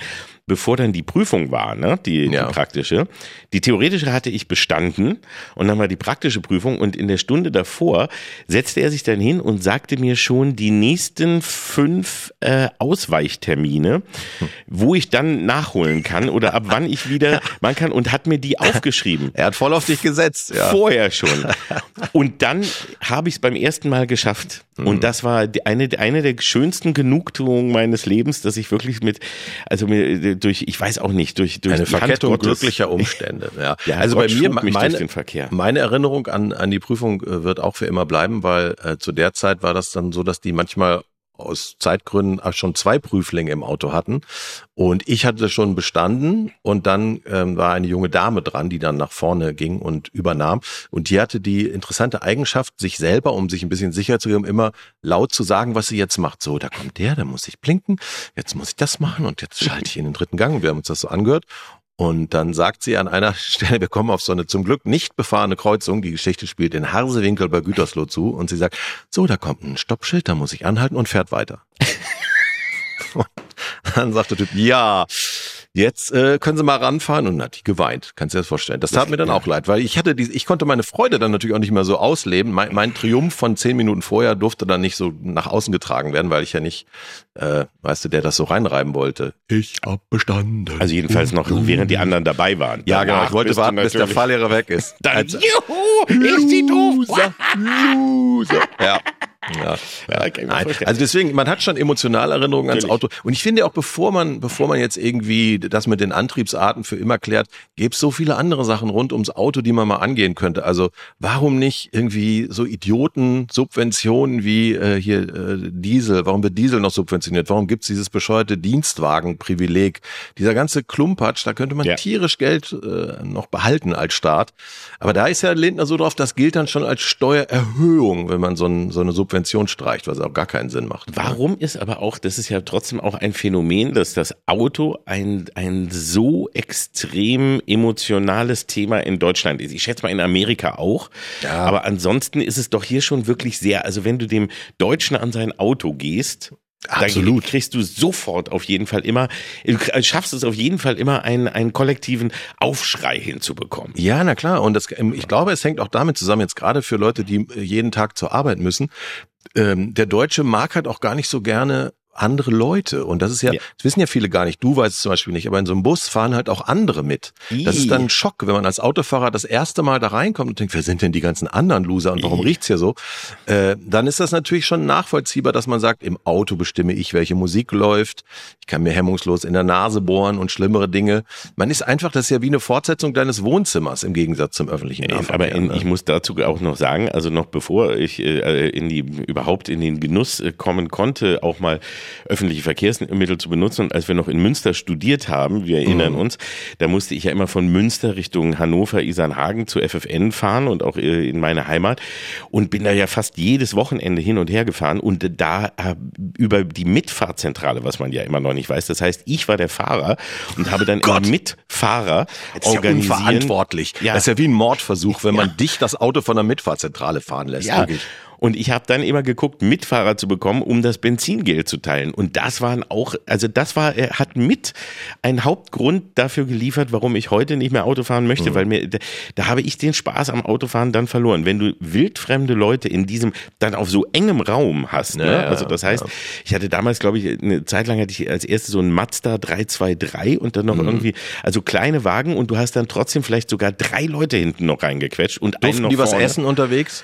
bevor dann die Prüfung war, ne, die, ja. die praktische, die theoretische hatte ich bestanden und dann war die praktische Prüfung und in der Stunde davor setzte er sich dann hin und sagte mir schon die nächsten fünf äh, Ausweichtermine, wo ich dann nachholen kann oder ab wann ich wieder man kann und hat mir die aufgeschrieben. Er hat voll auf dich gesetzt. Ja. Vorher schon. Und dann habe ich es beim ersten Mal geschafft. Mhm. Und das war eine, eine der schönsten Genugtuungen meines Lebens, dass ich wirklich mit, also mir durch, ich weiß auch nicht, durch, durch eine Verkettung glücklicher Umstände. Ja. ja also Gott bei mir, meine, meine Erinnerung an, an die Prüfung äh, wird auch für immer bleiben, weil äh, zu der Zeit war das dann so, dass die manchmal aus Zeitgründen schon zwei Prüflinge im Auto hatten. Und ich hatte schon bestanden und dann ähm, war eine junge Dame dran, die dann nach vorne ging und übernahm. Und die hatte die interessante Eigenschaft, sich selber, um sich ein bisschen sicher zu geben, immer laut zu sagen, was sie jetzt macht. So, da kommt der, da muss ich blinken, jetzt muss ich das machen und jetzt schalte ich in den dritten Gang. Wir haben uns das so angehört. Und dann sagt sie an einer Stelle, wir kommen auf so eine zum Glück nicht befahrene Kreuzung, die Geschichte spielt in Harsewinkel bei Gütersloh zu und sie sagt, so, da kommt ein Stoppschild, da muss ich anhalten und fährt weiter. dann sagt der Typ, ja, jetzt äh, können Sie mal ranfahren und hat die geweint. Kannst du dir das vorstellen? Das tat mir dann auch leid, weil ich hatte diese, ich konnte meine Freude dann natürlich auch nicht mehr so ausleben. Mein, mein Triumph von zehn Minuten vorher durfte dann nicht so nach außen getragen werden, weil ich ja nicht, äh, weißt du, der das so reinreiben wollte. Ich hab bestanden. Also jedenfalls noch, während die anderen dabei waren. Ja, genau. Ich wollte warten, bis der Fahrlehrer weg ist. Dann, also, juhu, ist die doof. Loser, Loser. Ja. Ja, ja. Also deswegen, man hat schon emotionale Erinnerungen ans Auto. Und ich finde auch, bevor man, bevor man jetzt irgendwie das mit den Antriebsarten für immer klärt, gäbe es so viele andere Sachen rund ums Auto, die man mal angehen könnte. Also warum nicht irgendwie so Idioten, Subventionen wie äh, hier äh, Diesel? Warum wird Diesel noch subventioniert? Warum gibt's dieses bescheuerte Dienstwagenprivileg? Dieser ganze Klumpatsch, da könnte man ja. tierisch Geld äh, noch behalten als Staat. Aber da ist ja Lindner so drauf, das gilt dann schon als Steuererhöhung, wenn man so, ein, so eine Subvention Subvention streicht, was auch gar keinen Sinn macht. Warum ist aber auch, das ist ja trotzdem auch ein Phänomen, dass das Auto ein, ein so extrem emotionales Thema in Deutschland ist. Ich schätze mal in Amerika auch. Ja. Aber ansonsten ist es doch hier schon wirklich sehr, also wenn du dem Deutschen an sein Auto gehst, Absolut. Dann kriegst du sofort auf jeden Fall immer, du schaffst es auf jeden Fall immer, einen, einen kollektiven Aufschrei hinzubekommen. Ja, na klar. Und das, ähm, ich glaube, es hängt auch damit zusammen, jetzt gerade für Leute, die äh, jeden Tag zur Arbeit müssen. Ähm, der Deutsche mag halt auch gar nicht so gerne andere Leute. Und das ist ja, ja, das wissen ja viele gar nicht. Du weißt es zum Beispiel nicht, aber in so einem Bus fahren halt auch andere mit. Das ist dann ein Schock, wenn man als Autofahrer das erste Mal da reinkommt und denkt, wer sind denn die ganzen anderen Loser und warum riecht's hier so? Äh, dann ist das natürlich schon nachvollziehbar, dass man sagt, im Auto bestimme ich, welche Musik läuft. Ich kann mir hemmungslos in der Nase bohren und schlimmere Dinge. Man ist einfach, das ist ja wie eine Fortsetzung deines Wohnzimmers im Gegensatz zum öffentlichen Nahverkehr. Aber in, ne? ich muss dazu auch noch sagen, also noch bevor ich äh, in die überhaupt in den Genuss äh, kommen konnte, auch mal öffentliche Verkehrsmittel zu benutzen. Und als wir noch in Münster studiert haben, wir erinnern mhm. uns, da musste ich ja immer von Münster Richtung Hannover, Isernhagen zu FFN fahren und auch äh, in meine Heimat und bin da ja fast jedes Wochenende hin und her gefahren und da über die Mitfahrzentrale, was man ja immer noch nicht weiß. Das heißt, ich war der Fahrer und habe dann Gott. Mitfahrer das ist organisieren. Ja unverantwortlich. Ja. Das ist ja wie ein Mordversuch, wenn ja. man dich das Auto von der Mitfahrzentrale fahren lässt. Ja. Und ich habe dann immer geguckt, Mitfahrer zu bekommen, um das Benzingeld zu teilen. Und das waren auch, also das war, er hat mit ein Hauptgrund dafür geliefert, warum ich heute nicht mehr Auto fahren möchte, mhm. weil mir, da, da habe ich den Spaß am Autofahren dann verloren. Wenn du wildfremde Leute in diesem, dann auf so engem Raum hast, ne? Ja, also das heißt, ja. ich hatte damals, glaube ich, eine Zeit lang hatte ich als erstes so ein Mazda 323 und dann noch mhm. irgendwie, also kleine Wagen und du hast dann trotzdem vielleicht sogar drei Leute hinten noch reingequetscht und Durften einen noch die was essen unterwegs?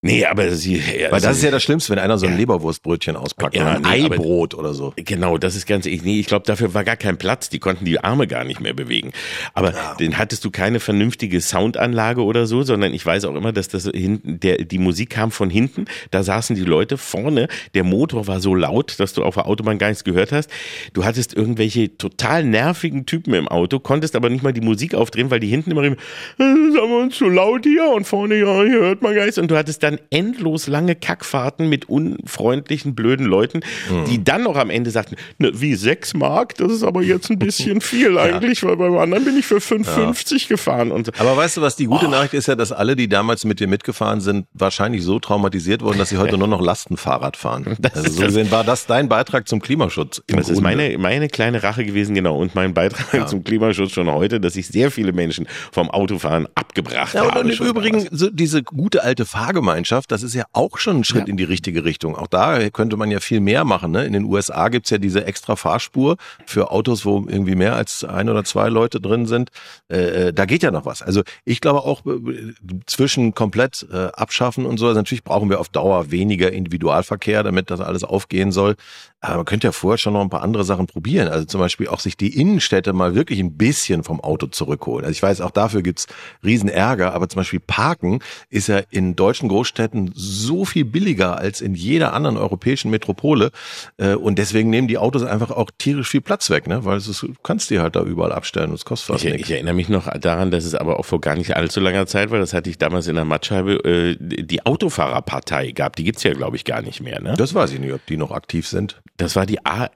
Nee, aber sie. Also, Weil das ist ja das Schlimmste, wenn einer so ein ja. Leberwurstbrötchen auspackt ja, oder ein nee, Eibrot oder so. Genau, das ist ganz ich, nee, ich glaube, dafür war gar kein Platz. Die konnten die Arme gar nicht mehr bewegen. Aber ja. den hattest du keine vernünftige Soundanlage oder so, sondern ich weiß auch immer, dass das hinten, der, die Musik kam von hinten. Da saßen die Leute vorne. Der Motor war so laut, dass du auf der Autobahn gar nichts gehört hast. Du hattest irgendwelche total nervigen Typen im Auto, konntest aber nicht mal die Musik aufdrehen, weil die hinten immer, äh, sagen wir uns so laut hier und vorne, ja, hier hört man gar nichts. Und du hattest da dann endlos lange Kackfahrten mit unfreundlichen, blöden Leuten, mhm. die dann noch am Ende sagten, ne, wie sechs Mark, das ist aber jetzt ein bisschen viel eigentlich, ja. weil beim anderen bin ich für 5,50 ja. gefahren. Und so. Aber weißt du was, die gute oh. Nachricht ist ja, dass alle, die damals mit dir mitgefahren sind, wahrscheinlich so traumatisiert wurden, dass sie heute nur noch Lastenfahrrad fahren. Das also so gesehen war das dein Beitrag zum Klimaschutz. Das Grunde. ist meine, meine kleine Rache gewesen, genau. Und mein Beitrag ja. zum Klimaschutz schon heute, dass ich sehr viele Menschen vom Autofahren abgebracht ja, habe. Und im Übrigen, so diese gute alte Fahrgemeinschaft, Fahrgemeinschaft, das ist ja auch schon ein Schritt ja. in die richtige Richtung. Auch da könnte man ja viel mehr machen. Ne? In den USA gibt's ja diese extra Fahrspur für Autos, wo irgendwie mehr als ein oder zwei Leute drin sind. Äh, äh da geht ja noch was. Also ich glaube auch äh, zwischen komplett äh, abschaffen und so. Also natürlich brauchen wir auf Dauer weniger Individualverkehr, damit das alles aufgehen soll. Aber man könnte ja vorher schon noch ein paar andere Sachen probieren. Also zum Beispiel auch sich die Innenstädte mal wirklich ein bisschen vom Auto zurückholen. Also ich weiß, auch dafür gibt's riesen Ärger, aber zum Beispiel Parken ist ja in deutschen Großstädten so viel billiger als in jeder anderen europäischen Metropole. Äh, und deswegen nehmen die Autos einfach auch tierisch viel Platz weg, ne? Weil es, du kannst die halt da überall abstellen und es kostet fast ich, nichts. Ich erinnere mich noch daran, dass es aber auch vor gar nicht allzu langer Zeit war, das hatte ich damals in der Mattscheibe, äh, die Autofahrerpartei gab. Die gibt's ja, glaube ich, gar nicht mehr, ne? Das weiß ich nicht, ob die noch aktiv sind. Das war die A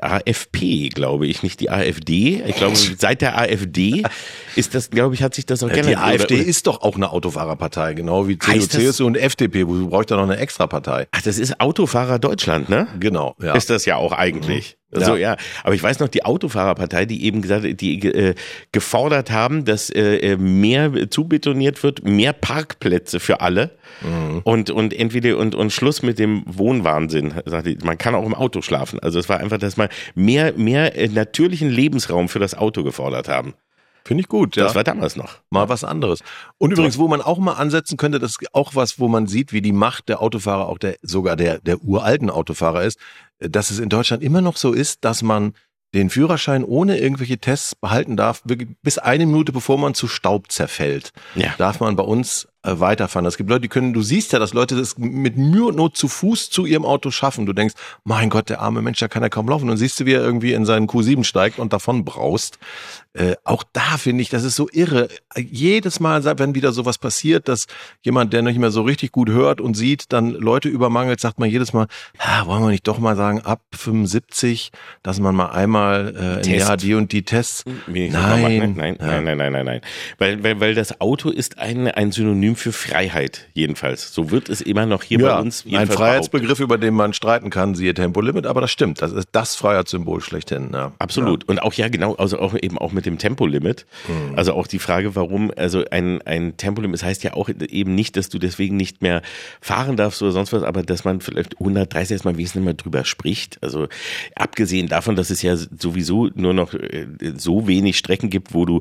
AFP, glaube ich, nicht die AfD. Ich glaube, seit der AfD ist das, glaube ich, hat sich das auch geändert. Die AfD oder? ist doch auch eine Autofahrerpartei, genau wie CDU, CSU und FDP. Du brauchst da noch eine Extrapartei. Ach, das ist Autofahrer Deutschland, ne? Genau, ja. Ist das ja auch eigentlich. Mhm. So, ja. ja. Aber ich weiß noch, die Autofahrerpartei, die eben gesagt, die äh, gefordert haben, dass äh, mehr zubetoniert wird, mehr Parkplätze für alle mhm. und, und entweder und, und Schluss mit dem Wohnwahnsinn. Man kann auch im Auto schlafen. Also es war einfach, dass man mehr, mehr äh, natürlichen Lebensraum für das Auto gefordert haben. Finde ich gut, ja. Das war damals noch. Mal was anderes. Und übrigens, wo man auch mal ansetzen könnte, das ist auch was, wo man sieht, wie die Macht der Autofahrer, auch der, sogar der, der uralten Autofahrer ist, dass es in Deutschland immer noch so ist, dass man den Führerschein ohne irgendwelche Tests behalten darf, bis eine Minute bevor man zu Staub zerfällt, ja. darf man bei uns äh, weiterfahren. Es gibt Leute, die können, du siehst ja, dass Leute das mit Mühe und Not zu Fuß zu ihrem Auto schaffen. Du denkst, mein Gott, der arme Mensch, da kann er kaum laufen. Und siehst du, wie er irgendwie in seinen Q7 steigt und davon braust. Äh, auch da finde ich, das ist so irre. Jedes Mal, wenn wieder sowas passiert, dass jemand, der nicht mehr so richtig gut hört und sieht, dann Leute übermangelt, sagt man jedes Mal, ah, wollen wir nicht doch mal sagen, ab 75, dass man mal einmal äh, im Jahr die und die Tests. Nein, nein, nein, nein, nein, nein, nein, nein. Weil, weil, weil das Auto ist ein, ein Synonym für Freiheit, jedenfalls. So wird es immer noch hier ja, bei uns. Ein Freiheitsbegriff, über den man streiten kann, siehe Tempolimit, aber das stimmt. Das ist das Freiheitssymbol schlechthin. Ja. Absolut. Ja. Und auch ja, genau, also auch eben auch mit dem Tempolimit. Mhm. Also auch die Frage, warum, also ein, ein Tempolimit, das heißt ja auch eben nicht, dass du deswegen nicht mehr fahren darfst oder sonst was, aber dass man vielleicht 130 erstmal wesentlich mal drüber spricht. Also abgesehen davon, dass es ja sowieso nur noch äh, so wenig Strecken gibt, wo du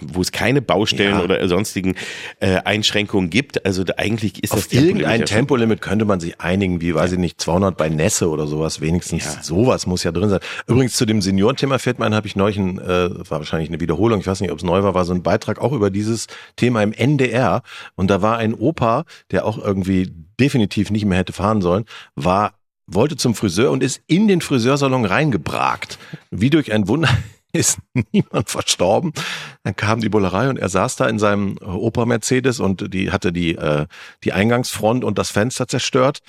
wo es keine Baustellen ja. oder sonstigen äh, Einschränkungen gibt. Also da, eigentlich ist Auf das irgendein Tempolimit könnte man sich einigen, wie weiß ja. ich nicht, 200 bei Nässe oder sowas. Wenigstens ja. sowas muss ja drin sein. Übrigens zu dem Seniorenthema fällt mir ein, habe ich neulich, ein, äh, war wahrscheinlich eine Wiederholung, ich weiß nicht, ob es neu war, war so ein Beitrag auch über dieses Thema im NDR. Und da war ein Opa, der auch irgendwie definitiv nicht mehr hätte fahren sollen, war wollte zum Friseur und ist in den Friseursalon reingebragt. Wie durch ein Wunder ist niemand verstorben. Dann kam die Bullerei und er saß da in seinem Opa Mercedes und die hatte die, äh, die Eingangsfront und das Fenster zerstört.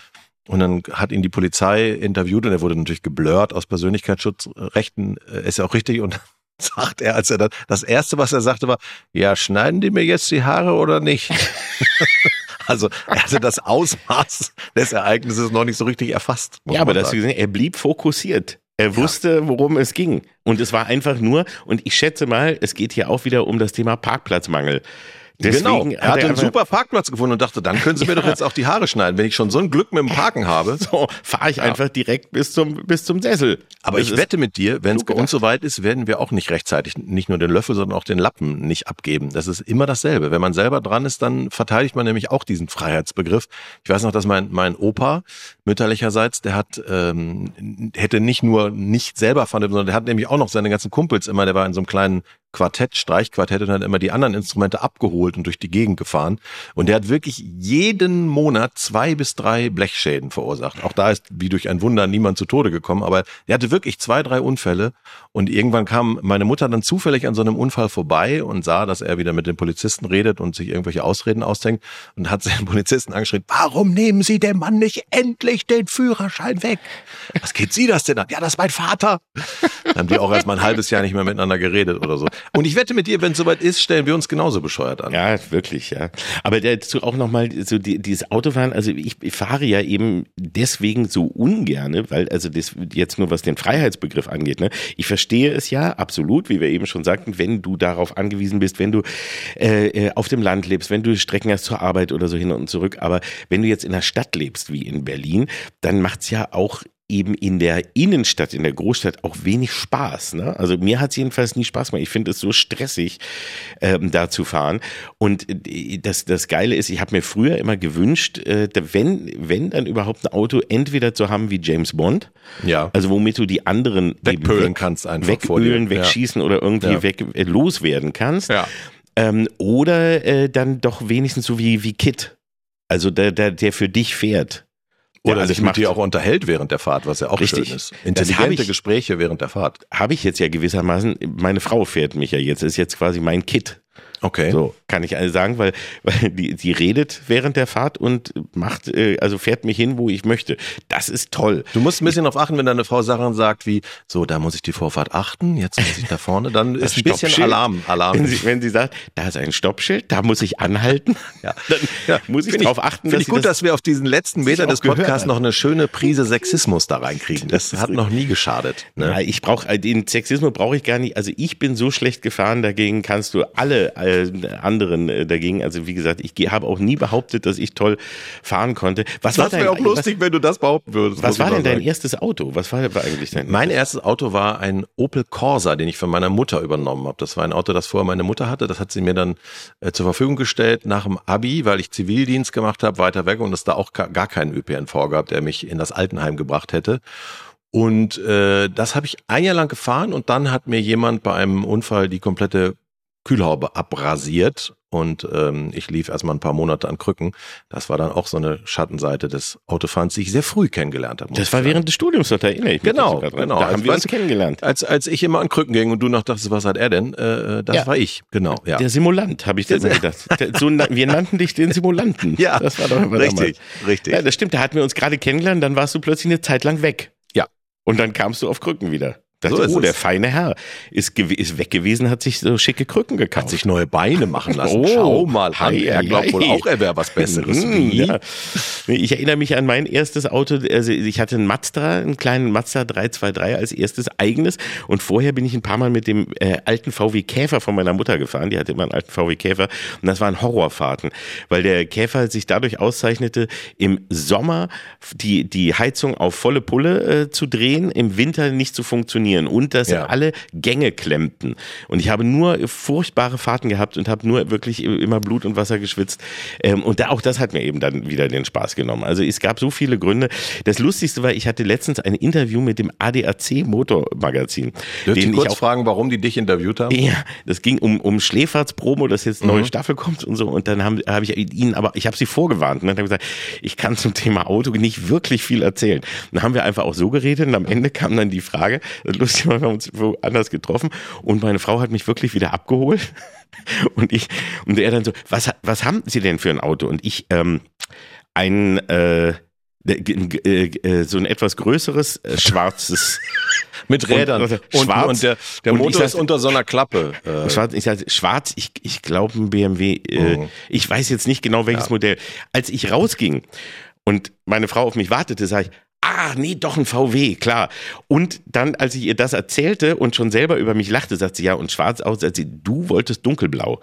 Und dann hat ihn die Polizei interviewt und er wurde natürlich geblurrt aus Persönlichkeitsschutzrechten, äh, ist ja auch richtig. Und sagt er, als er dann, das erste, was er sagte, war, ja, schneiden die mir jetzt die Haare oder nicht? Also er hatte das Ausmaß des Ereignisses noch nicht so richtig erfasst. Ja, aber das, er blieb fokussiert. Er wusste, worum es ging. Und es war einfach nur, und ich schätze mal, es geht hier auch wieder um das Thema Parkplatzmangel. Genau, Deswegen er hat hatte einen super Parkplatz gefunden und dachte, dann können Sie mir doch jetzt auch die Haare schneiden, wenn ich schon so ein Glück mit dem Parken habe. So, fahre ich einfach direkt bis zum, bis zum Sessel. Aber Das ich wette mit dir, wenn es bei uns soweit ist, werden wir auch nicht rechtzeitig nicht nur den Löffel, sondern auch den Lappen nicht abgeben. Das ist immer dasselbe. Wenn man selber dran ist, dann verteidigt man nämlich auch diesen Freiheitsbegriff. Ich weiß noch, dass mein, mein Opa mütterlicherseits, der hat, ähm, hätte nicht nur nicht selber fahren, sondern der hat nämlich auch noch seine ganzen Kumpels immer, der war in so einem kleinen Quartett, Streichquartett und hat immer die anderen Instrumente abgeholt und durch die Gegend gefahren. Und der hat wirklich jeden Monat zwei bis drei Blechschäden verursacht. Auch da ist wie durch ein Wunder niemand zu Tode gekommen, aber er hatte wirklich zwei, drei Unfälle. Und irgendwann kam meine Mutter dann zufällig an so einem Unfall vorbei und sah, dass er wieder mit den Polizisten redet und sich irgendwelche Ausreden ausdenkt und hat den Polizisten angeschrien, warum nehmen Sie dem Mann nicht endlich den Führerschein weg? Was geht Sie das denn an? Ja, das ist mein Vater. Dann haben die auch erst mal ein halbes Jahr nicht mehr miteinander geredet oder so. Und ich wette mit dir, wenn es soweit ist, stellen wir uns genauso bescheuert an. Ja, wirklich, ja. Aber dazu auch nochmal so die, dieses Autofahren, also ich, fahre ja eben deswegen so ungerne, weil also das jetzt nur was den Freiheitsbegriff angeht, ne? Ich verstehe es ja absolut, wie wir eben schon sagten, wenn du darauf angewiesen bist, wenn du äh, äh, auf dem Land lebst, wenn du Strecken hast zur Arbeit oder so hin und zurück, aber wenn du jetzt in der Stadt lebst, wie in Berlin, dann macht's ja auch eben in der Innenstadt, in der Großstadt auch wenig Spaß. Ne? Also mir hat es jedenfalls nie Spaß gemacht. Ich finde es so stressig, ähm, da zu fahren. Und äh, das, das Geile ist, ich habe mir früher immer gewünscht, äh, wenn, wenn dann überhaupt ein Auto entweder zu haben wie James Bond, Ja. also womit du die anderen Wegpölen weg- kannst einfach wegölen, dir. Ja. wegschießen oder irgendwie Ja. weg äh, loswerden kannst. Ja. Ähm, oder äh, dann doch wenigstens so wie, wie Kit. Also der, der, der für dich fährt. Der Oder alles sich mit dir auch unterhält während der Fahrt, was ja auch Richtig. schön ist. Intelligente ich- Gespräche während der Fahrt. habe ich jetzt ja gewissermaßen, meine Frau fährt mich ja jetzt, ist jetzt quasi mein Kit. Okay. So, kann ich sagen, weil, weil die, die redet während der Fahrt und macht, äh, also fährt mich hin, wo ich möchte. Das ist toll. Du musst ein bisschen darauf achten, wenn deine Frau Sachen sagt wie, so, da muss ich die Vorfahrt achten, jetzt muss ich da vorne, dann ist ein bisschen. Alarm. Alarm. Wenn sie, wenn sie sagt, da ist ein Stoppschild, da muss ich anhalten, Ja. dann Ja, muss ich darauf achten, Finde ich gut, dass wir auf diesen letzten Meter des Podcasts noch eine schöne Prise Sexismus da reinkriegen. Das hat noch nie geschadet. Ja, Ne? ich brauche den Sexismus brauche ich gar nicht. Also ich bin so schlecht gefahren, dagegen kannst du alle äh, anderen äh, dagegen. Also wie gesagt, ich habe auch nie behauptet, dass ich toll fahren konnte. Was war Das dein wäre auch lustig, wenn du das behaupten würdest. Was, was war denn dein sagen. erstes Auto? Was war, war eigentlich dein? Mein erstes Auto war ein Opel Corsa, den ich von meiner Mutter übernommen habe. Das war ein Auto, das vorher meine Mutter hatte. Das hat sie mir dann äh, zur Verfügung gestellt nach dem Abi, weil ich Zivildienst gemacht habe, weiter weg und es da auch gar keinen ÖPNV gab, der mich in das Altenheim gebracht hätte. Und äh, das habe ich ein Jahr lang gefahren und dann hat mir jemand bei einem Unfall die komplette Kühlhaube abrasiert und ähm, ich lief erstmal ein paar Monate an Krücken. Das war dann auch so eine Schattenseite des Autofahrens, die ich sehr früh kennengelernt habe. das war sagen. während des Studiums, da erinnere ich mich. Genau, genau. Da Also haben wir uns kennengelernt. Als, als ich immer an Krücken ging und du noch dachtest, was hat er denn? Äh, äh, das Ja. war ich, genau. Ja. Der Simulant, habe ich Der- gedacht. So, wir nannten dich den Simulanten. Ja, das war doch immer richtig, damals. richtig. Ja, das stimmt. Da hatten wir uns gerade kennengelernt, dann warst du plötzlich eine Zeit lang weg. Ja. Und dann kamst du auf Krücken wieder. So Dachte, ist oh, der feine Herr ist, ist weg gewesen, hat sich so schicke Krücken gekauft. Hat sich neue Beine machen lassen. Oh, Schau mal hei, Er glaubt wohl auch, er wäre was Besseres. Mm, ja. Ich erinnere mich an mein erstes Auto. Also ich hatte einen Mazda, einen kleinen Mazda 323 als erstes eigenes. Und vorher bin ich ein paar Mal mit dem äh, alten VW Käfer von meiner Mutter gefahren. Die hatte immer einen alten VW Käfer. Und das waren Horrorfahrten, weil der Käfer sich dadurch auszeichnete, im Sommer die, die Heizung auf volle Pulle äh, zu drehen, im Winter nicht zu funktionieren und dass Ja. alle Gänge klemmten. Und ich habe nur furchtbare Fahrten gehabt und habe nur wirklich immer Blut und Wasser geschwitzt. Ähm, und da, auch das hat mir eben dann wieder den Spaß genommen. Also es gab so viele Gründe. Das Lustigste war, ich hatte letztens ein Interview mit dem ADAC Motormagazin. Dürfte ich kurz auch fragen, warum die dich interviewt haben? ja, das ging um, um Schläferz-Promo, dass jetzt eine Mhm. neue Staffel kommt und so. Und dann habe hab ich ihnen, aber ich habe sie vorgewarnt. Ne? Und habe gesagt, ich kann zum Thema Auto nicht wirklich viel erzählen. Dann haben wir einfach auch so geredet und am Ende kam dann die Frage, lustig, wir haben uns woanders getroffen und meine Frau hat mich wirklich wieder abgeholt. Und ich, und er dann so, was, was haben Sie denn für ein Auto? Und ich, ähm, ein, äh, äh, äh, so ein etwas größeres, äh, schwarzes Mit Rädern. Und, Und, schwarz. und der, der Motor ist sagte- unter so einer Klappe. Äh, Schwarz, ich sag, schwarz, ich, ich glaube ein BMW. Äh, Mhm. Ich weiß jetzt nicht genau welches Modell. Als ich rausging und meine Frau auf mich wartete, sage ich, ah, nee, doch ein VW, klar. Und dann, als ich ihr das erzählte und schon selber über mich lachte, sagt sie, ja, und schwarz aus, sagt sie, du wolltest dunkelblau.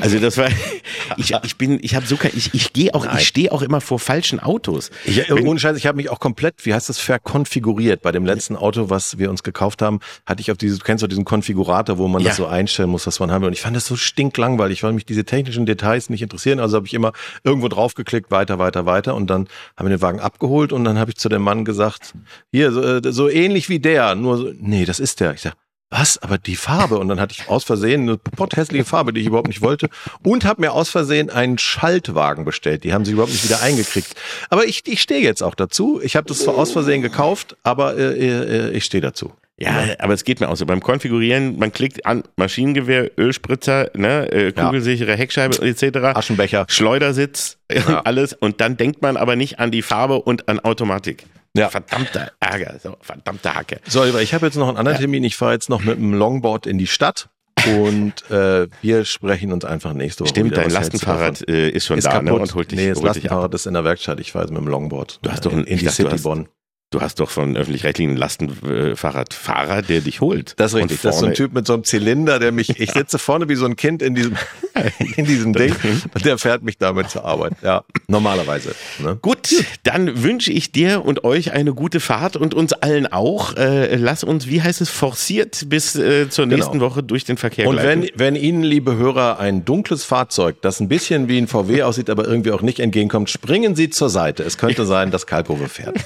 Also das war, ich, ich bin, ich habe so kein, ich, ich gehe auch, ich stehe auch immer vor falschen Autos. Ich, Wenn- ohne Scheiß, ich habe mich auch komplett, wie heißt das, verkonfiguriert. Bei dem letzten Auto, was wir uns gekauft haben, hatte ich auf dieses, du kennst doch diesen Konfigurator, wo man Ja. das so einstellen muss, was man haben will. Und ich fand das so stinklangweilig, weil mich diese technischen Details nicht interessieren. Also habe ich immer irgendwo draufgeklickt, weiter, weiter, weiter. Und dann haben wir den Wagen abgeholt und dann habe ich zu dem Mann gesagt, hier, so, äh, so ähnlich wie der, nur so, nee, das ist der. Ich sag, was? Aber die Farbe. Und dann hatte ich aus Versehen eine potthässliche Farbe, die ich überhaupt nicht wollte. Und habe mir aus Versehen einen Schaltwagen bestellt. Die haben sich überhaupt nicht wieder eingekriegt. Aber ich, ich stehe jetzt auch dazu. Ich habe das zwar aus Versehen gekauft, aber äh, äh, ich stehe dazu. Ja, aber es geht mir auch so. Beim Konfigurieren, man klickt an Maschinengewehr, Ölspritzer, ne, äh, kugelsichere Heckscheibe etc. Aschenbecher. Schleudersitz, alles. Und dann denkt man aber nicht an die Farbe und an Automatik. Ja. Verdammter Ärger, so, verdammte Hacke. So, Oliver, ich habe jetzt noch einen anderen Termin. Ich fahre jetzt noch mit dem Longboard in die Stadt. Und äh, wir sprechen uns einfach nächste Woche. Stimmt, wieder. dein Was? Lastenfahrrad äh, ist schon ist da kaputt. ne, und holt dich, nee, das holt. Lastenfahrrad ist in der Werkstatt. Ich fahre jetzt mit dem Longboard. Du hast doch in, ein- in ich die City Bonn. Du hast doch von öffentlich-rechtlichen Lastenfahrradfahrer, der dich holt. Das ist richtig. Das ist so ein Typ mit so einem Zylinder, der mich, ich sitze vorne wie so ein Kind in diesem, in diesem Ding und der fährt mich damit zur Arbeit. Ja, normalerweise. Ne? Gut, dann wünsche ich dir und euch eine gute Fahrt und uns allen auch. Äh, lass uns, wie heißt es, forciert bis äh, zur nächsten Genau. Woche durch den Verkehr Und gleiten. wenn, wenn Ihnen, liebe Hörer, ein dunkles Fahrzeug, das ein bisschen wie ein VW aussieht, aber irgendwie auch nicht entgegenkommt, springen Sie zur Seite. Es könnte sein, dass Kalkofe fährt.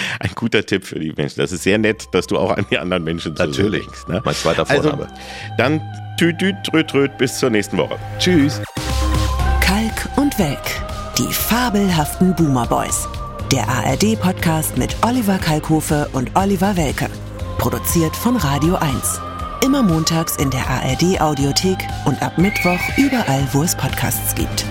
Ein guter Tipp für die Menschen. Das ist sehr nett, dass du auch an die anderen Menschen Natürlich. denkst. Ne? Mein zweiter Also, Vorname. dann tüt, tüt, tröt, tröt, bis zur nächsten Woche. Tschüss. Kalk und Welk. Die fabelhaften Boomer Boys. Der ARD-Podcast mit Oliver Kalkofe und Oliver Welke. Produziert von Radio 1. Immer montags in der ARD-Audiothek und ab Mittwoch überall, wo es Podcasts gibt.